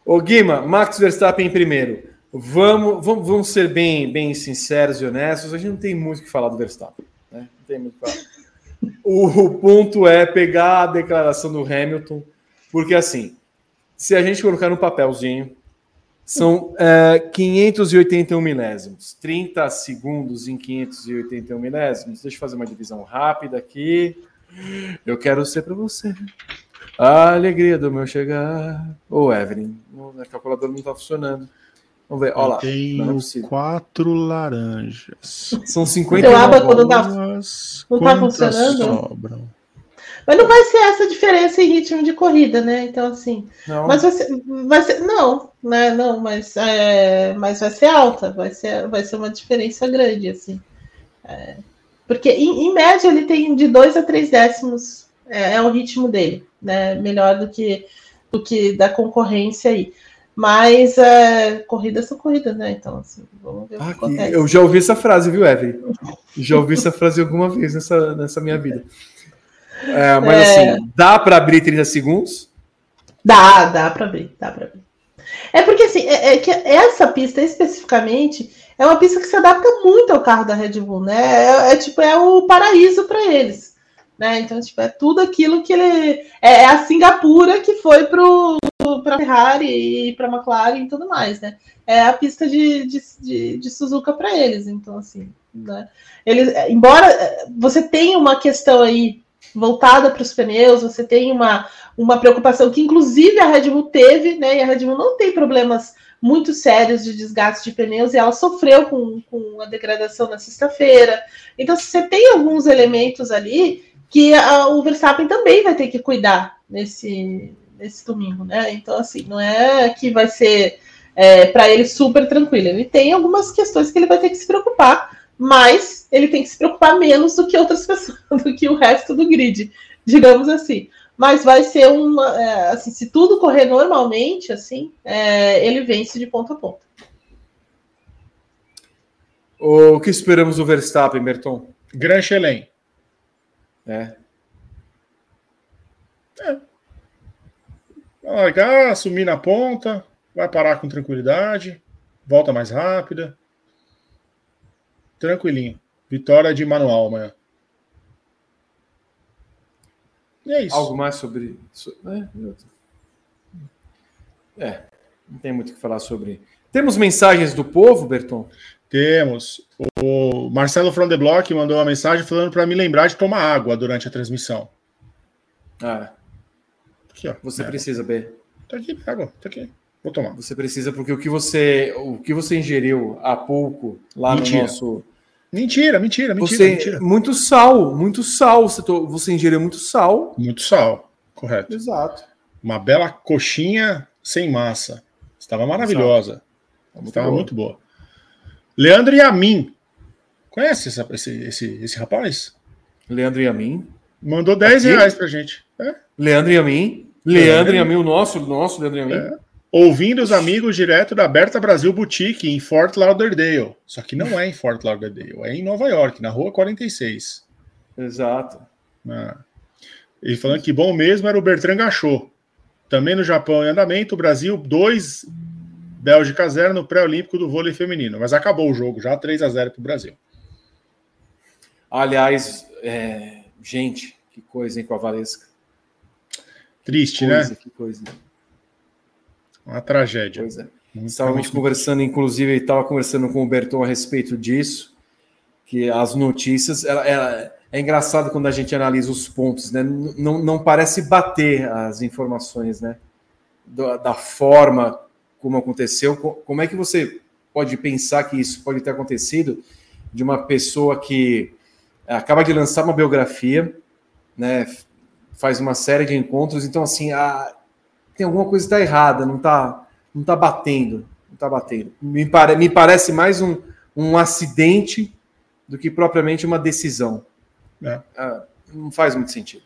Ô Guima, Max Verstappen em primeiro. Vamos, vamos, vamos ser bem, bem sinceros e honestos. A gente não tem muito o que falar do Verstappen. Né? Não tem muito o falar. O, ponto é pegar a declaração do Hamilton, porque assim, se a gente colocar no papelzinho, são é, 581 milésimos, 30 segundos em 581 milésimos. Deixa eu fazer uma divisão rápida aqui. Eu quero ser para você. A alegria do meu chegar. Ô, Evelyn, a calculadora não está funcionando. Vamos ver, olha lá. não é possível. quatro laranjas. São 50 Seu aba quando tá- Não tá funcionando? sobram? Mas não vai ser essa diferença em ritmo de corrida, né? Então, assim. Não, Mas vai ser. Vai ser não, né? Não, mas, é, mas vai ser alta, vai ser, vai ser uma diferença grande, assim. É, porque, em, em média, ele tem de 2 a 3 décimos, é, é o ritmo dele, né? Melhor do que, do que da concorrência aí. Mas é, corridas são corridas, né? Então, assim, vamos ver o que Ah, acontece. eu já ouvi essa frase, viu, Evelyn? Já ouvi essa frase alguma vez nessa, nessa minha vida. É, mas É. assim, dá para abrir 30 segundos? Dá, dá para abrir, dá para abrir. É porque assim, é, é que essa pista especificamente é uma pista que se adapta muito ao carro da Red Bull, né? É, é tipo é o paraíso para eles, né? Então tipo é tudo aquilo que ele é, é a Singapura que foi pro para Ferrari e para McLaren e tudo mais, né? É a pista de, de, de, de Suzuka para eles, então assim, né? Eles, embora eh, você tenha uma questão aí voltada para os pneus, você tem uma uma preocupação que inclusive a Red Bull teve, né? E a Red Bull não tem problemas muito sérios de desgaste de pneus e ela sofreu com, com a degradação na sexta-feira. Então, você tem alguns elementos ali que a, o Verstappen também vai ter que cuidar nesse, nesse domingo, né? Então, assim, não é que vai ser é, para ele super tranquilo. Ele tem algumas questões que ele vai ter que se preocupar, mas ele tem que se preocupar menos do que outras pessoas, do que o resto do grid, digamos assim mas vai ser uma. É, assim, se tudo correr normalmente, assim, é, ele vence de ponta a ponta. O que esperamos do Verstappen, Berton? Gran Chelem. É. Vai largar, assumir na ponta, vai parar com tranquilidade, volta mais rápida. Tranquilinho. Vitória de manual amanhã. E é isso. Algo mais sobre. so- É, eu- é, não tem muito o que falar sobre. Temos mensagens do povo, Berton? Temos. O Marcelo From the Block mandou uma mensagem falando para me lembrar de tomar água durante a transmissão. Ah, Aqui, ó. você É, precisa, B. Tá aqui, água, tá aqui. Vou tomar. Você precisa, porque o que você, o que você ingeriu há pouco lá Mentira. no nosso. Mentira, mentira, mentira, você, mentira. Muito sal, muito sal. Você, to- você ingeriu muito sal. Muito sal. Correto. Exato. Uma bela coxinha sem massa. Estava maravilhosa. Muito Estava boa. muito boa. Leandro Yamin. Conhece essa- esse, esse, esse rapaz? Leandro Yamin. Mandou 10 Aqui? reais pra gente. É, Leandro Yamin. Leandro Yamin, o nosso, o nosso Leandro Yamin. É. Ouvindo os amigos direto da Berta Brasil Boutique em Fort Lauderdale. Só que não é em Fort Lauderdale, é em Nova York, na rua 46. Exato. Ah. Ele falando que bom mesmo era o Bertrand Gachot. Também no Japão em andamento, o Brasil 2, Bélgica 0 no pré-olímpico do vôlei feminino. Mas acabou o jogo, já 3 a 0 para o Brasil. Aliás, é... gente, que coisa, hein, com a Valesca. Triste, coisa, né? Que coisa. Uma tragédia. Pois é. Estávamos conversando, inclusive, ele estava conversando com o Berton a respeito disso, que as notícias. Ela, ela, é engraçado quando a gente analisa os pontos, né? Não, não parece bater as informações, né? Da, da forma como aconteceu. Como é que você pode pensar que isso pode ter acontecido de uma pessoa que acaba de lançar uma biografia, né? Faz uma série de encontros, então assim, a, tem alguma coisa que está errada, não está não tá batendo, não tá batendo. Me, pare, me parece mais um, um acidente do que propriamente uma decisão. É. Ah, não faz muito sentido.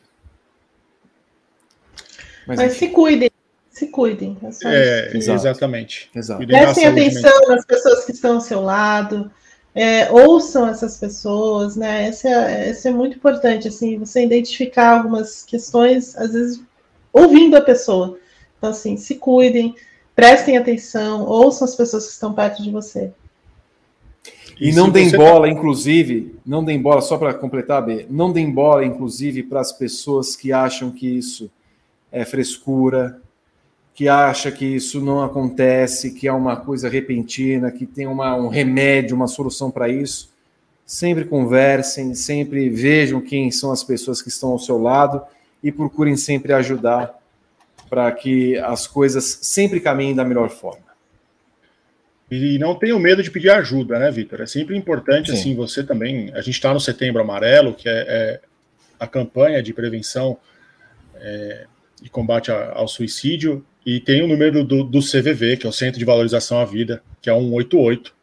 Mas, Mas se cuidem, se cuidem. É, é exatamente. Exato. Prestem atenção nas pessoas que estão ao seu lado. É, ouçam essas pessoas, né? Esse é, é muito importante, assim, você identificar algumas questões, às vezes ouvindo a pessoa. Então, assim, se cuidem, prestem atenção, ouçam as pessoas que estão perto de você. E, não deem bola, tá... inclusive, não deem bola, só para completar, B, não deem bola, inclusive, para as pessoas que acham que isso é frescura, que acha que isso não acontece, que é uma coisa repentina, que tem uma, um remédio, uma solução para isso. Sempre conversem, sempre vejam quem são as pessoas que estão ao seu lado e procurem sempre ajudar para que as coisas sempre caminhem da melhor forma. E não tenham medo de pedir ajuda, né, Vitor? É sempre importante, Sim. assim, você também. A gente está no Setembro Amarelo, que é, é, a campanha de prevenção é, e combate ao suicídio, e tem o número do, do, CVV, que é o Centro de Valorização à Vida, que é 188.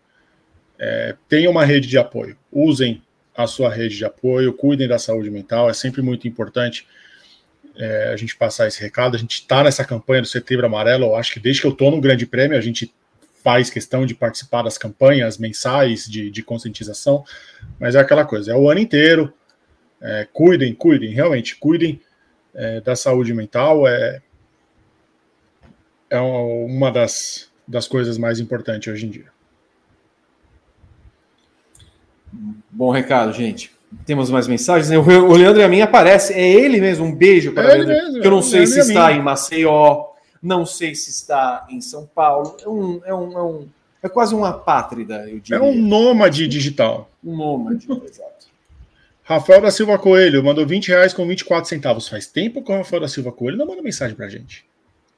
É, tenha uma rede de apoio. Usem a sua rede de apoio, cuidem da saúde mental, é sempre muito importante é, a gente passar esse recado. A gente está nessa campanha do Setembro Amarelo, eu acho que desde que eu estou no Grande Prêmio, a gente faz questão de participar das campanhas mensais de, de conscientização, mas é aquela coisa, é o ano inteiro. É, cuidem, cuidem, realmente, cuidem é, da saúde mental. É, é uma das, das coisas mais importantes hoje em dia. Bom recado, gente. Temos mais mensagens. O Leandro e a mim aparece. É ele mesmo. Um beijo para é ele mesmo. Eu não sei se está em Maceió, não sei se está em São Paulo. É um, é um, é, um, é quase uma pátrida, eu diria. É um nômade digital. Um nômade, exato. Rafael da Silva Coelho mandou 20 reais com 24 centavos. Faz tempo que o Rafael da Silva Coelho não manda mensagem pra gente.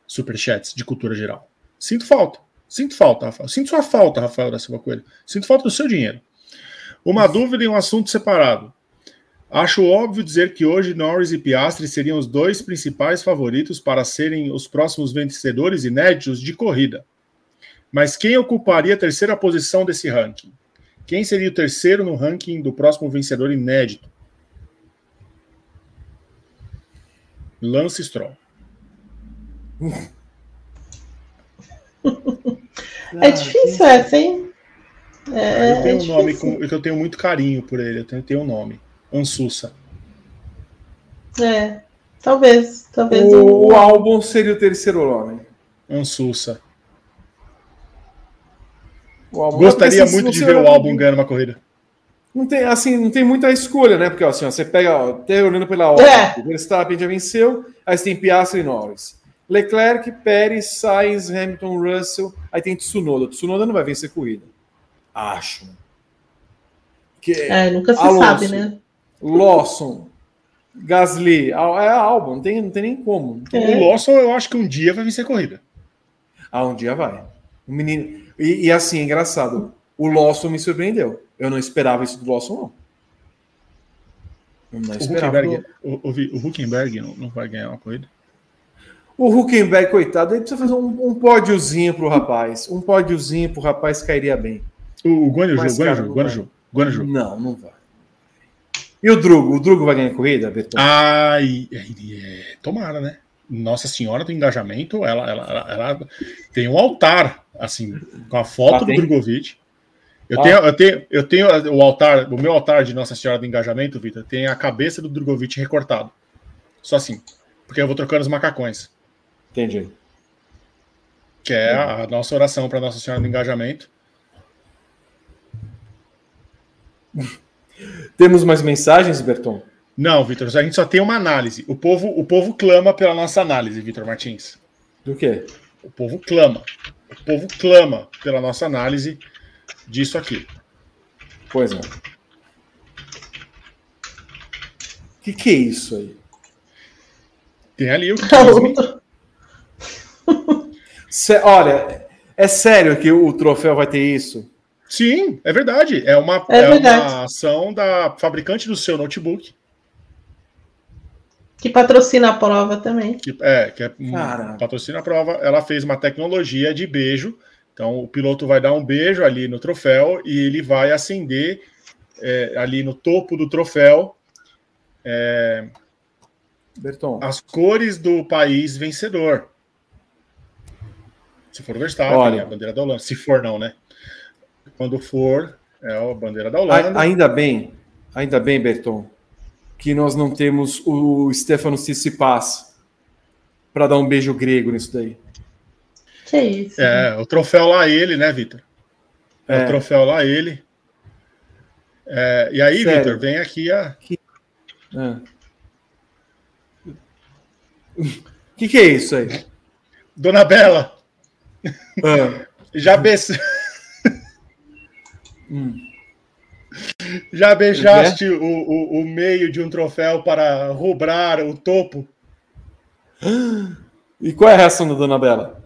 Superchats de cultura geral. Sinto falta. Sinto falta, Rafael. Sinto sua falta, Rafael da Silva Coelho. Sinto falta do seu dinheiro. Uma dúvida e um assunto separado. Acho óbvio dizer que hoje Norris e Piastri seriam os dois principais favoritos para serem os próximos vencedores inéditos de corrida. Mas quem ocuparia a terceira posição desse ranking? Quem seria o terceiro no ranking do próximo vencedor inédito? Lance Stroll. É difícil essa, hein? É, eu tenho é um nome com, eu tenho muito carinho por ele, eu tenho, tenho um nome. Ansussa. É, talvez. talvez o, o álbum seria o terceiro nome. Ansussa. Gostaria muito de ver o álbum ganhando uma corrida. Não tem, assim, não tem muita escolha, né? Porque assim, ó, você pega, ó, até olhando pela ordem, é. o Verstappen já venceu, aí você tem Piastri e Norris. Leclerc, Pérez, Sainz, Hamilton, Russell, aí tem Tsunoda. Tsunoda não vai vencer corrida. Acho. Que, é, nunca se Alonso, sabe, né? Lawson, Gasly, é álbum, não tem, não tem nem como. É. O Lawson, eu acho que um dia vai vencer corrida. Ah, um dia vai. O menino. E, e assim, é engraçado. O Lawson me surpreendeu. Eu não esperava isso do Lawson, não. não o, Huckenberg, o, o, o Huckenberg não, não vai ganhar uma corrida? O Huckenberg, coitado, ele precisa fazer um, um pódiozinho pro rapaz. Um pódiozinho pro rapaz cairia bem. O, o Guanaju, Guanaju, Guanaju, Guanaju. Não, não vai. E o Drugo? O Drugo vai ganhar a corrida, Beto? Ai, é, tomara, né? Nossa Senhora do Engajamento, ela, ela, ela, ela tem um altar, assim, com a foto Ah, do? Drogovic. Eu, Ah. tenho, eu, tenho, eu tenho o altar, o meu altar de Nossa Senhora do Engajamento, Vitor, tem a cabeça do Drogovic recortado. Só assim. Porque eu vou trocando os macacões. Entendi. Que é a, nossa oração para Nossa Senhora do Engajamento. Temos mais mensagens, Berton? Não, Vitor, a gente só tem uma análise. O povo, o povo clama pela nossa análise, Vitor Martins. Do quê? O povo clama. O povo clama pela nossa análise disso aqui. Pois não. O que, que é isso aí? Tem ali o A 15. Sé- olha, é sério que o troféu vai ter isso? Sim, é verdade. É uma, É é verdade. uma ação da fabricante do seu notebook. Que patrocina a prova também. Que é, que é Cara. patrocina a prova. Ela fez uma tecnologia de beijo. Então, o piloto vai dar um beijo ali no troféu e ele vai acender é, ali no topo do troféu Berton. as cores do país vencedor. Se for o Verstappen, Olha. é a bandeira da Holanda. Se for, não, né? Quando for, é a bandeira da Holanda. ainda bem, ainda bem, Berton, que nós não temos o Stefano Tsitsipas para dar um beijo grego nisso daí. Que isso. É, o troféu lá ele, né, Vitor? É, É. o troféu lá ele. É, e aí? Vitor, vem aqui a. O que, que é isso aí? Dona Bela, Ah, já, hum. já beijaste o, o, o meio de um troféu para rubrar o topo? E qual é a reação da Dona Bela?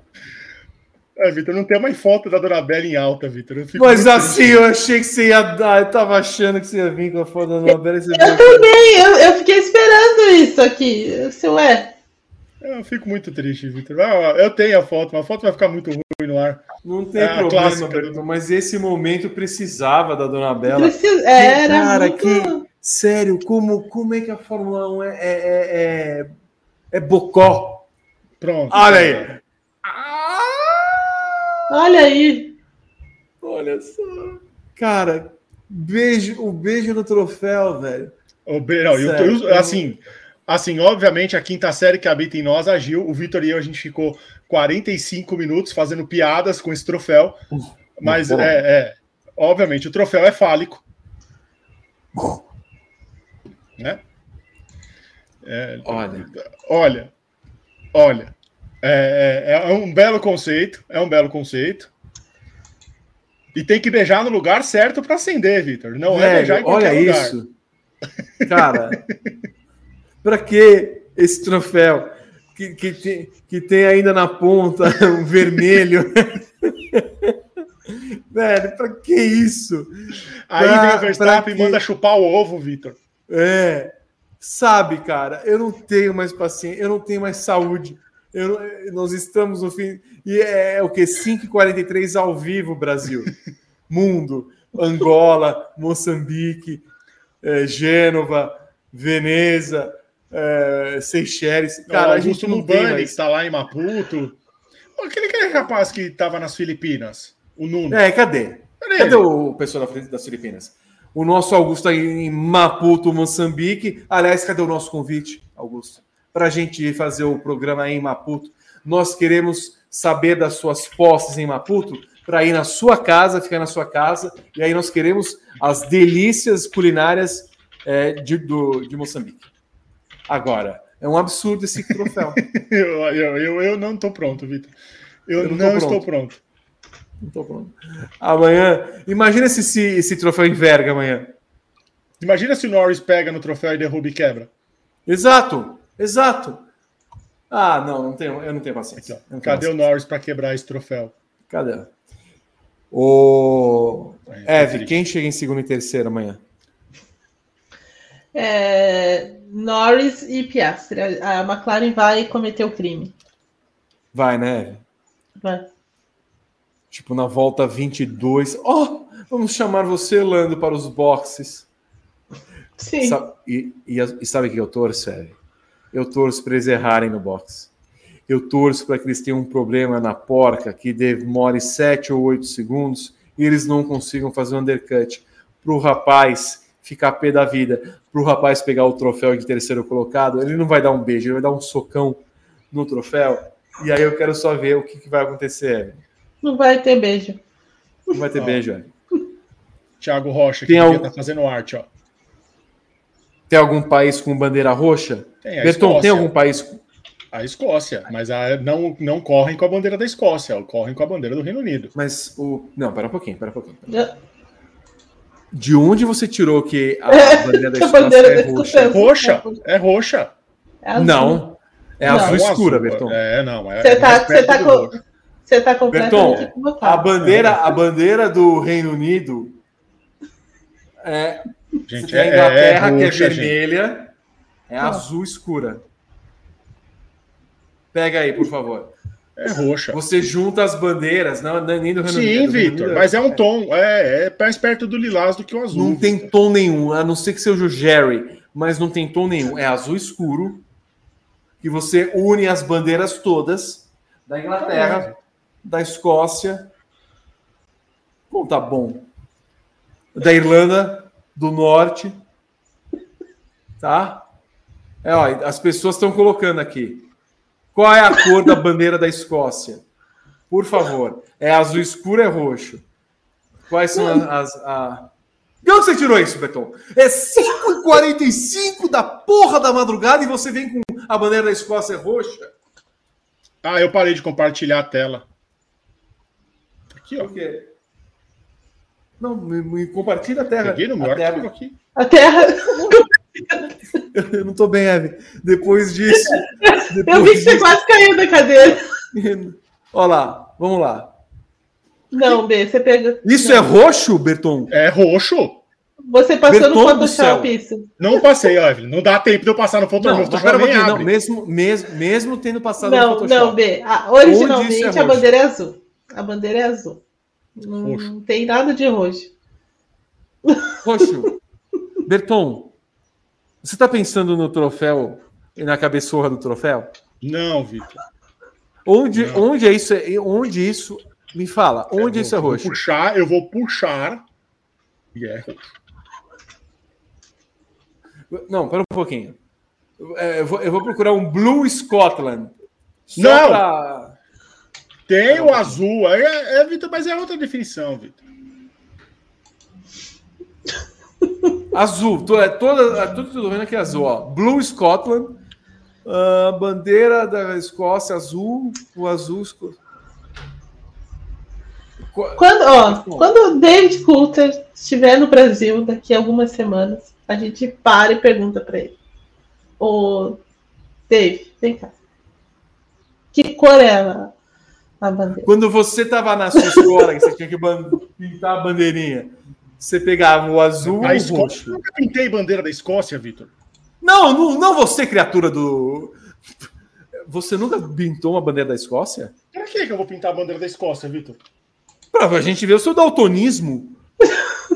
É, Vitor, não tem mais foto da Dona Bela em alta, Vitor. Mas assim, triste. eu achei que você ia dar, eu tava achando que você ia vir com a foto da Dona Bela e você Eu também, eu, eu fiquei esperando isso aqui. Eu sei, ué, Eu fico muito triste, Vitor. Ah, Eu tenho a foto, mas a foto vai ficar muito ruim no ar. Não tem É a problema, clássica. Berton, mas esse momento precisava da Dona Bela. precisa, é, era cara, muito... que- Sério, como, como é que a Fórmula 1 é, é, é, é, é bocó? Pronto. Olha aí. Olha aí. Olha só. Cara, beijo, o beijo no troféu, velho. O Be- não, e Sério. o- assim, assim, obviamente, a quinta série que habita em nós agiu. O Vitor e eu, a gente ficou 45 minutos fazendo piadas com esse troféu. Mas é, é, obviamente, o troféu é fálico. Né? É, Olha. olha, olha, é, é- é um belo conceito, é um belo conceito. E tem que beijar no lugar certo para acender, Vitor. Não é Velho, beijar em qualquer olha lugar. isso. Cara, pra que esse troféu que, que, tem, que tem ainda na ponta um vermelho? Velho, pra que isso? Aí Pra- vem o Verstappen e manda chupar o ovo, Vitor. É, sabe, cara, eu não tenho mais paciência, eu não tenho mais saúde. Eu nós estamos no fim. E é, o que? 5h43 ao vivo, Brasil. Mundo, Angola, Moçambique, eh, Gênova, Veneza, eh, Seychelles. Cara, Cara, o Augusto Mubani, que está lá em Maputo. Aquele, aquele rapaz que estava nas Filipinas, o Nuno. É, cadê? Cadê Cadê o pessoal da frente das Filipinas? O nosso Augusto aí em Maputo, Moçambique. Aliás, cadê o nosso convite, Augusto? Para a gente fazer o programa aí em Maputo. Nós queremos saber das suas posses em Maputo para ir na sua casa, ficar na sua casa. E aí nós queremos as delícias culinárias é, de, do, de Moçambique. Agora, é um absurdo esse troféu. Eu, eu, eu, eu não estou pronto, Vitor. Eu, Eu não não, estou pronto. Não tô pronto. Amanhã, imagina se esse, esse troféu enverga amanhã. Imagina se o Norris pega no troféu e derruba e quebra. Exato, exato. Ah, não, não tenho, eu não tenho paciência. Aqui. Eu não tenho Cadê o paciência. Norris para quebrar esse troféu? Cadê? O Eve, triste. quem chega em segundo e terceiro amanhã? É, Norris e Piastri. A McLaren vai cometer o crime. Vai, né? Vai. Tipo, na volta 22. Oh, vamos chamar você, Lando, para os boxes. Sim. Sa- e, e, e sabe o que eu torço, Eve? Eu torço para eles errarem no box. Eu torço para que eles tenham um problema na porca que demore 7 ou 8 segundos e eles não consigam fazer um undercut. Para o rapaz ficar pé da vida, para o rapaz pegar o troféu de terceiro colocado, ele não vai dar um beijo, ele vai dar um socão no troféu. E aí eu quero só ver o que, que vai acontecer. Não vai ter beijo. Não vai ter beijo, Evelyn. Thiago Rocha, que algum- tá fazendo arte, ó. Tem algum país com bandeira roxa? Tem a Berton, Escócia. tem algum país. A Escócia, mas a- não, não correm com a bandeira da Escócia, correm com a bandeira do Reino Unido. Mas o. Não, pera um pouquinho, pera um pouquinho. Já- De onde você tirou que a É, bandeira da a Escócia bandeira é roxa? Escócia. Roxa, é roxa. É azul. Não. É Não. azul escura, azul, Berton. É, não. É, Você é tá, você tá, com, você tá completamente Berton, equivocado. A bandeira, a bandeira do Reino Unido é, Gente, a é, Inglaterra, é que é roxa, gente. vermelha, é Não. azul escura. Pega aí, por favor. É roxa. Você junta as bandeiras, não, é nem do Reino Unido. Sim, Reino Vitor, mas é um tom. É, é mais perto do lilás do que o azul. Não tem tom nenhum, a não ser que seja o Jerry, mas não tem tom nenhum. É azul escuro, que você une as bandeiras todas da Inglaterra, da Escócia. Bom, tá bom. Da Irlanda do Norte. Tá? É, ó, as pessoas estão colocando aqui. Qual é a cor da bandeira da Escócia? Por favor. É azul escuro, é roxo. Quais são as. as- a... De onde você tirou isso, Beton? É 5h45 da porra da madrugada e você vem com a bandeira da Escócia roxa? Ah, eu parei de compartilhar a tela. Aqui, ó. Por quê? Não, me, me compartilha a terra. Peguei no meu a terra. aqui. A terra. Eu não tô bem, Eve. Depois disso. Eu Depois vi que você disso. quase caiu da cadeira. Olha lá, vamos lá. Não, B, você pega. Isso é roxo, Berton? É roxo. Você passou Berton no do Photoshop isso. Não passei, Evelyn. Não dá tempo de eu passar no Photoshop. Não, Photoshop não. abre. Mesmo, mesmo, mesmo tendo passado no Não, Photoshop. não, B. Ah, originalmente é a bandeira é azul. A bandeira é azul. Não Roxo. tem nada de roxo. Roxo. Berton, você tá pensando no troféu e na cabeçorra do troféu? Não, Vitor. Onde, Não. onde é isso? Onde isso? Me fala, onde Eu isso é vou roxo? Puxar, eu vou puxar. E é roxo. Não, pera um pouquinho. É, Eu vou, eu vou procurar um Blue Scotland. Não! pra- Tem o azul. É, é, Vitor, mas é outra definição, Vitor. Azul. é Toda, é tudo que eu tô vendo aqui é azul. Ó. Blue Scotland. ah, bandeira da Escócia azul. O azul. Quando, ó, quando o David Coulter estiver no Brasil daqui a algumas semanas, a gente para e pergunta para ele. Ô, Dave, vem cá. Que cor é a, a bandeira? Quando você tava na sua escola, que você tinha que pintar a bandeirinha, você pegava o azul A o Escócia, eu roxo? nunca pintei bandeira da Escócia, Vitor. Não, não, não você, criatura do. Você nunca pintou uma bandeira da Escócia? Pra que que eu vou pintar a bandeira da Escócia, Vitor? Pra gente ver o seu daltonismo.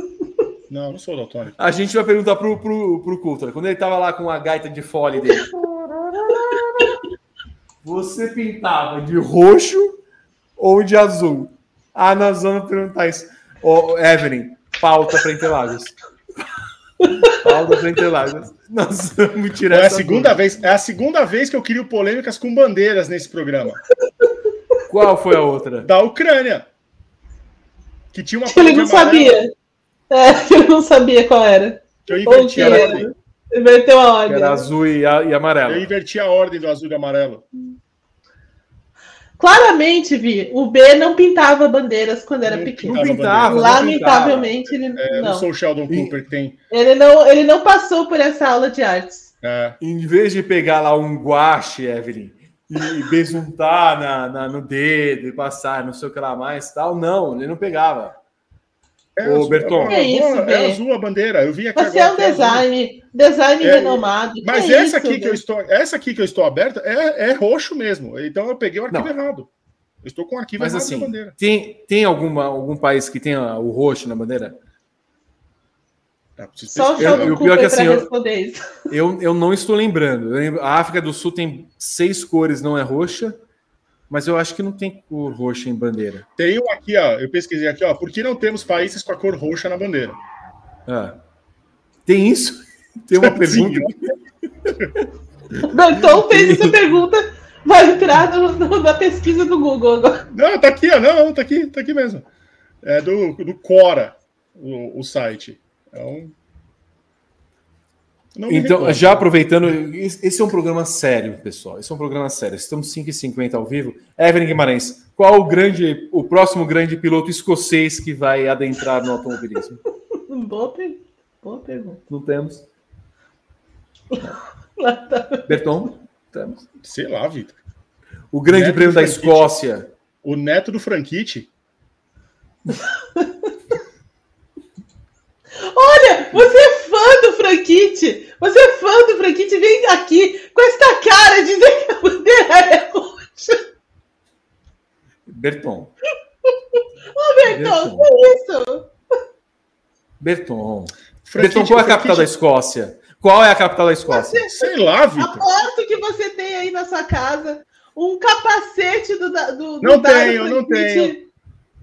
Não, não sou daltônico. A gente vai perguntar pro, pro, pro Coulter, quando ele tava lá com a gaita de fole dele. Você pintava de roxo ou de azul? Ah, nós vamos perguntar isso. Ô, Evelyn, pauta para Interlagos. pauta para Interlagos. Nós vamos tirar É a segunda dúvida. vez, é a segunda vez que eu crio polêmicas com bandeiras nesse programa. Qual foi a outra? Da Ucrânia. Que tinha uma Que ele não sabia. É, ele não sabia qual era. Eu inverti a ordem. Inverteu a ordem. era azul e, a- e Eu amarelo. inverti a ordem do azul e amarelo. Claramente, Vi, o B não pintava bandeiras quando era Não pequeno. Não Tava pintava. não Lamentavelmente, ele É, não não. sou o Sheldon Cooper que tem. Ele não. Ele não passou por essa aula de artes. é, Em vez de pegar lá um guache, Evelyn, e besuntar na, na- no dedo e passar não sei o que lá mais tal, não, ele não pegava. É Ô, azul, Berton. é, Que isso, é azul a bandeira. Eu vi aqui Você é um que azul. design, design É, renomado. Mas Que essa isso, aqui que Bê? eu estou, essa aqui que eu estou aberta é, é roxo mesmo. Então eu peguei o arquivo Não. errado. Eu estou com o arquivo Mas errado assim, bandeira. tem, tem alguma, algum país que tenha o roxo na bandeira? Tá, Só o. Eu- eu- pior que assim, eu-. Eu, eu não estou lembrando. Eu lembro- a África do Sul tem seis cores, não é roxa. Mas eu acho que não tem cor roxa em bandeira. Tem um aqui, ó. Eu pesquisei aqui, ó. Por que não temos países com a cor roxa na bandeira? Ah. Tem isso? Tem uma pergunta. Berton fez essa pergunta, vai entrar no- no- na pesquisa do Google agora. Não, tá aqui, ó. Não, tá aqui, tá aqui mesmo. É do, do Cora, o, o site. É um. Então, recordo. já aproveitando, esse é um programa sério, pessoal. Esse é um programa sério. Estamos 5h50 ao vivo. Evelyn Guimarães, qual o grande, o próximo grande piloto escocês que vai adentrar no automobilismo? Boa, per- boa pergunta. Não temos. Lá tá. Berton? Temos. Sei lá, Vitor. O grande Neto prêmio da. Escócia. O neto do Franchitti. Olha, você é fã do Franquite. Você é fã do Franquite. Vem aqui com essa cara de dizer que a bandeira é roxa. Berton. Ô, Bertão, que é isso? Berton. Berton, qual é a capital da Escócia? Qual é a capital da Escócia? Sei lá, Vitor. Aposto que você tem aí na sua casa um capacete do, da- do, do Não tenho, não tenho.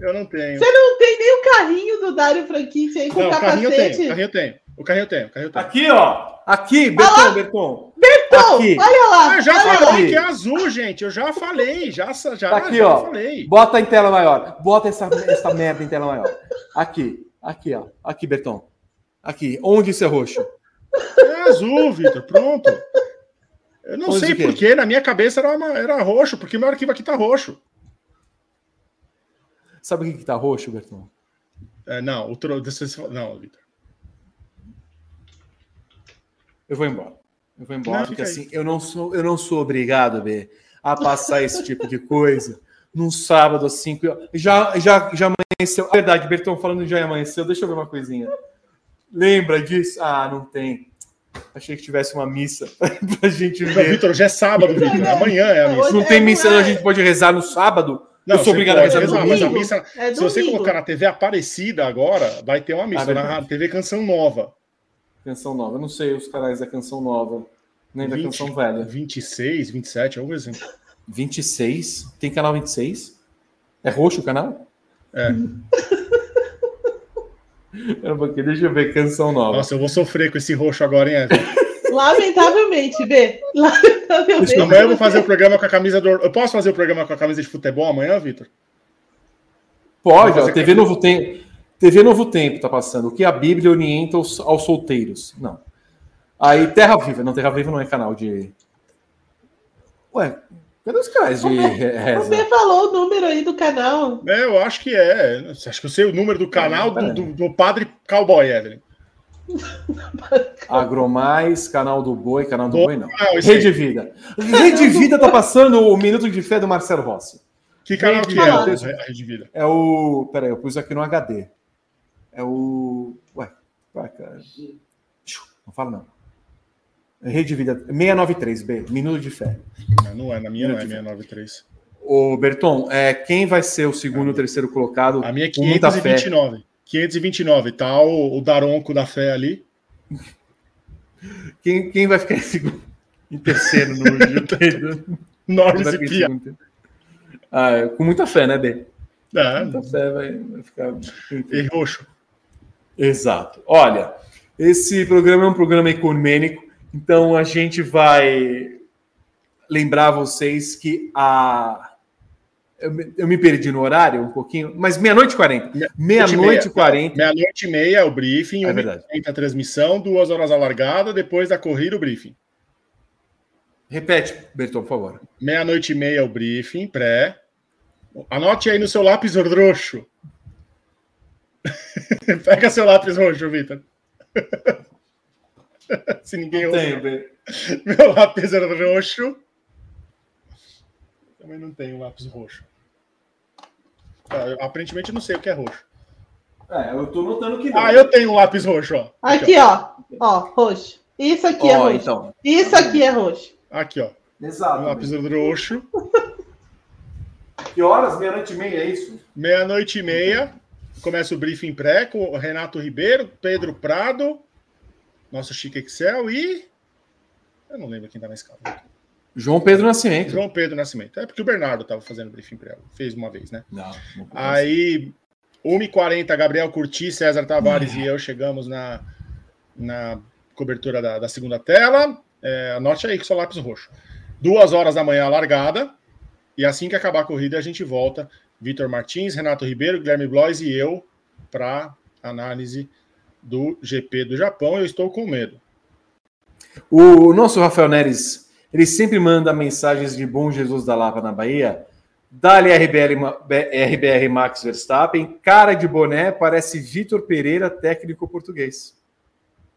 Eu não tenho. Você não tem nem o carrinho do Dário Franchitti aí com Não, o carrinho eu capacete? tenho. O carrinho eu tenho. O carrinho eu tenho. O carrinho eu tenho. Aqui, ó. Aqui, Berton, Berton. Bertão, Aqui. olha lá. Ah, eu já olha lá. falei que é azul, gente. Eu já falei. Já, já, Tá aqui, já ó. falei. Bota em tela maior. Bota essa, essa merda em tela maior. Aqui. Aqui, ó. Aqui, Berton. Aqui. Onde isso é roxo? É azul, Vitor. Pronto. Eu não Onde sei quê? porquê. Na minha cabeça era, uma- era roxo, porque meu arquivo aqui tá roxo. Sabe o que, que tá roxo, Berton? É, não, o tro... Não, Vitor. Eu vou embora. Eu vou embora, Não, porque aí. assim, eu não sou, eu não sou obrigado, B, a passar esse tipo de coisa num sábado às 5 horas. Já, já, já amanheceu. A verdade, Berton, falando já amanheceu, deixa eu ver uma coisinha. Lembra disso? Ah, não tem. Achei que tivesse uma missa pra gente ver. Vitor, hoje é sábado, Vitor. Amanhã é a missa. Não tem É, missa, não é. a gente pode rezar no sábado? Não, eu sou obrigado a pode rezar no rezar, mas a missa, É se você colocar na TV Aparecida agora, vai ter uma missa. Ah, na verdade. TV Canção Nova. Canção nova. Eu não sei os canais da canção nova, nem da 20, canção velha. 26, 27, algo assim. 26? Tem canal 26? É roxo o canal? É. Era um pouquinho, deixa eu ver, canção nova. Nossa, eu vou sofrer com esse roxo agora, hein, Evelyn? Lamentavelmente, B. Lamentavelmente. Amanhã eu vou fazer o programa com a camisa do. Eu posso fazer o programa com a camisa de futebol amanhã, Vitor? Pode, ó, fazer TV Novo Tempo. TV Novo Tempo tá passando. O que a Bíblia orienta aos, aos solteiros? Não. Aí Terra Viva. Não, Terra Viva não é canal de. Ué, cadê os canais de reza? B falou o número aí do canal. É, eu acho que é. Acho que eu sei o número do canal do, do, do padre Cowboy, Evelyn. Agromais, canal do Boi, canal do Bom, Boi não. ah, esse aí. Rede Vida. Rede Vida tá passando o Minuto de Fé do Marcelo Rossi. Que canal Rede que é Vida. a Rede Vida? É o. Peraí, eu pus aqui no HD. É o. Ué, vai, cara. Não fala não. É Rede Vida 693B, Minuto de Fé. Não, não é, na minha não é 693. Ô, Berton, é, quem vai ser o segundo ou terceiro colocado? A minha é com muita fé. 529. 529. Tá o, o Daronco da fé ali. Quem, quem vai ficar em segundo? Em terceiro no GP? Norris e Pia. Ah, é, com muita fé, né, B? É, Muita fé vai, vai ficar. e roxo. Exato. Olha, esse programa é um programa ecumênico, então a gente vai lembrar vocês que a. Eu me, eu me perdi no horário um pouquinho, mas meia-noite e quarenta. Meia-noite e quarenta. Meia-noite e meia é o briefing, É verdade. a transmissão, duas horas a largada, depois da corrida o briefing. Repete, Berton, por favor. Meia-noite e meia é o briefing, pré. Anote aí no seu lápis roxo. Pega seu lápis roxo, Vitor. Se ninguém ouve. Meu lápis roxo. Também não tenho lápis roxo. Ah, eu, aparentemente eu não sei o que é roxo. É, eu tô notando que não. Ah, eu tenho um lápis roxo, ó. Aqui, ó. Ó, roxo. Isso aqui é Ó, roxo. então. Isso aqui é roxo. ó. Aqui, ó. Exato. Lápis roxo. Que horas? Meia-noite e meia, é isso? Meia-noite e meia. Começa o briefing pré com o Renato Ribeiro, Pedro Prado, nosso Chique Excel e. Eu não lembro quem tá na escala. João Pedro Nascimento. João Pedro Nascimento. É porque o Bernardo estava fazendo briefing para ela. Fez uma vez, né? Não, não Aí, 1h40, Gabriel Curti, César Tavares e eu chegamos na, na cobertura da, da segunda tela. É, anote aí que só lápis roxo. Duas horas da manhã largada. E assim que acabar a corrida, a gente volta. Vitor Martins, Renato Ribeiro, Guilherme Blois e eu para análise do GP do Japão. Eu estou com medo. O nosso Rafael Neres, ele sempre manda mensagens de Bom Jesus da Lapa na Bahia. Dali RBR, RBR Max Verstappen, cara de boné, parece Vitor Pereira, técnico português.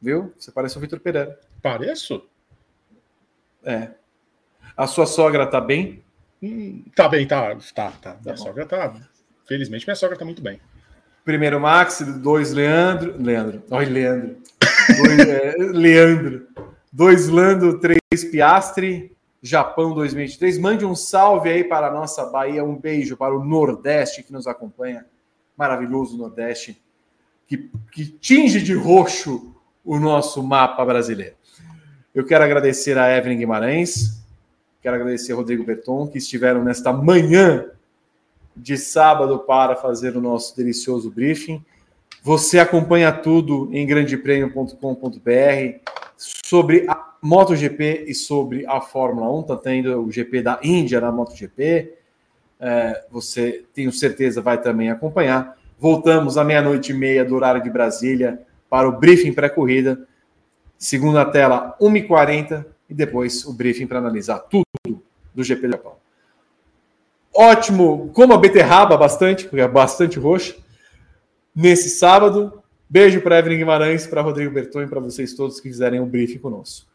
Viu? Você parece o Vitor Pereira. Pareço? É. A sua sogra tá bem? Hum, tá bem, tá. Tá, tá. Minha sogra tá. Felizmente, minha sogra tá muito bem. Primeiro Max, dois Leandro. Leandro. Olha, Leandro. Dois, é, Leandro. Dois Lando, três Piastre. Japão 2023. Mande um salve aí para a nossa Bahia, um beijo para o Nordeste que nos acompanha. Maravilhoso Nordeste, que, que tinge de roxo o nosso mapa brasileiro. Eu quero agradecer a Evelyn Guimarães, quero agradecer a Rodrigo Berton, que estiveram nesta manhã de sábado para fazer o nosso delicioso briefing. Você acompanha tudo em grandepremio.com.br sobre a MotoGP e sobre a Fórmula 1. Está tendo o GP da Índia na MotoGP. É, você, tenho certeza, vai também acompanhar. Voltamos à meia-noite e meia do horário de Brasília para o briefing pré-corrida. Segunda tela, 1h40 e depois o briefing para analisar tudo do GP do Japão. Ótimo, como a beterraba bastante, porque é bastante roxa. Nesse sábado, beijo para Evelyn Guimarães, para Rodrigo Berton e para vocês todos que fizerem o briefing conosco.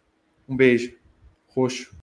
Um beijo, roxo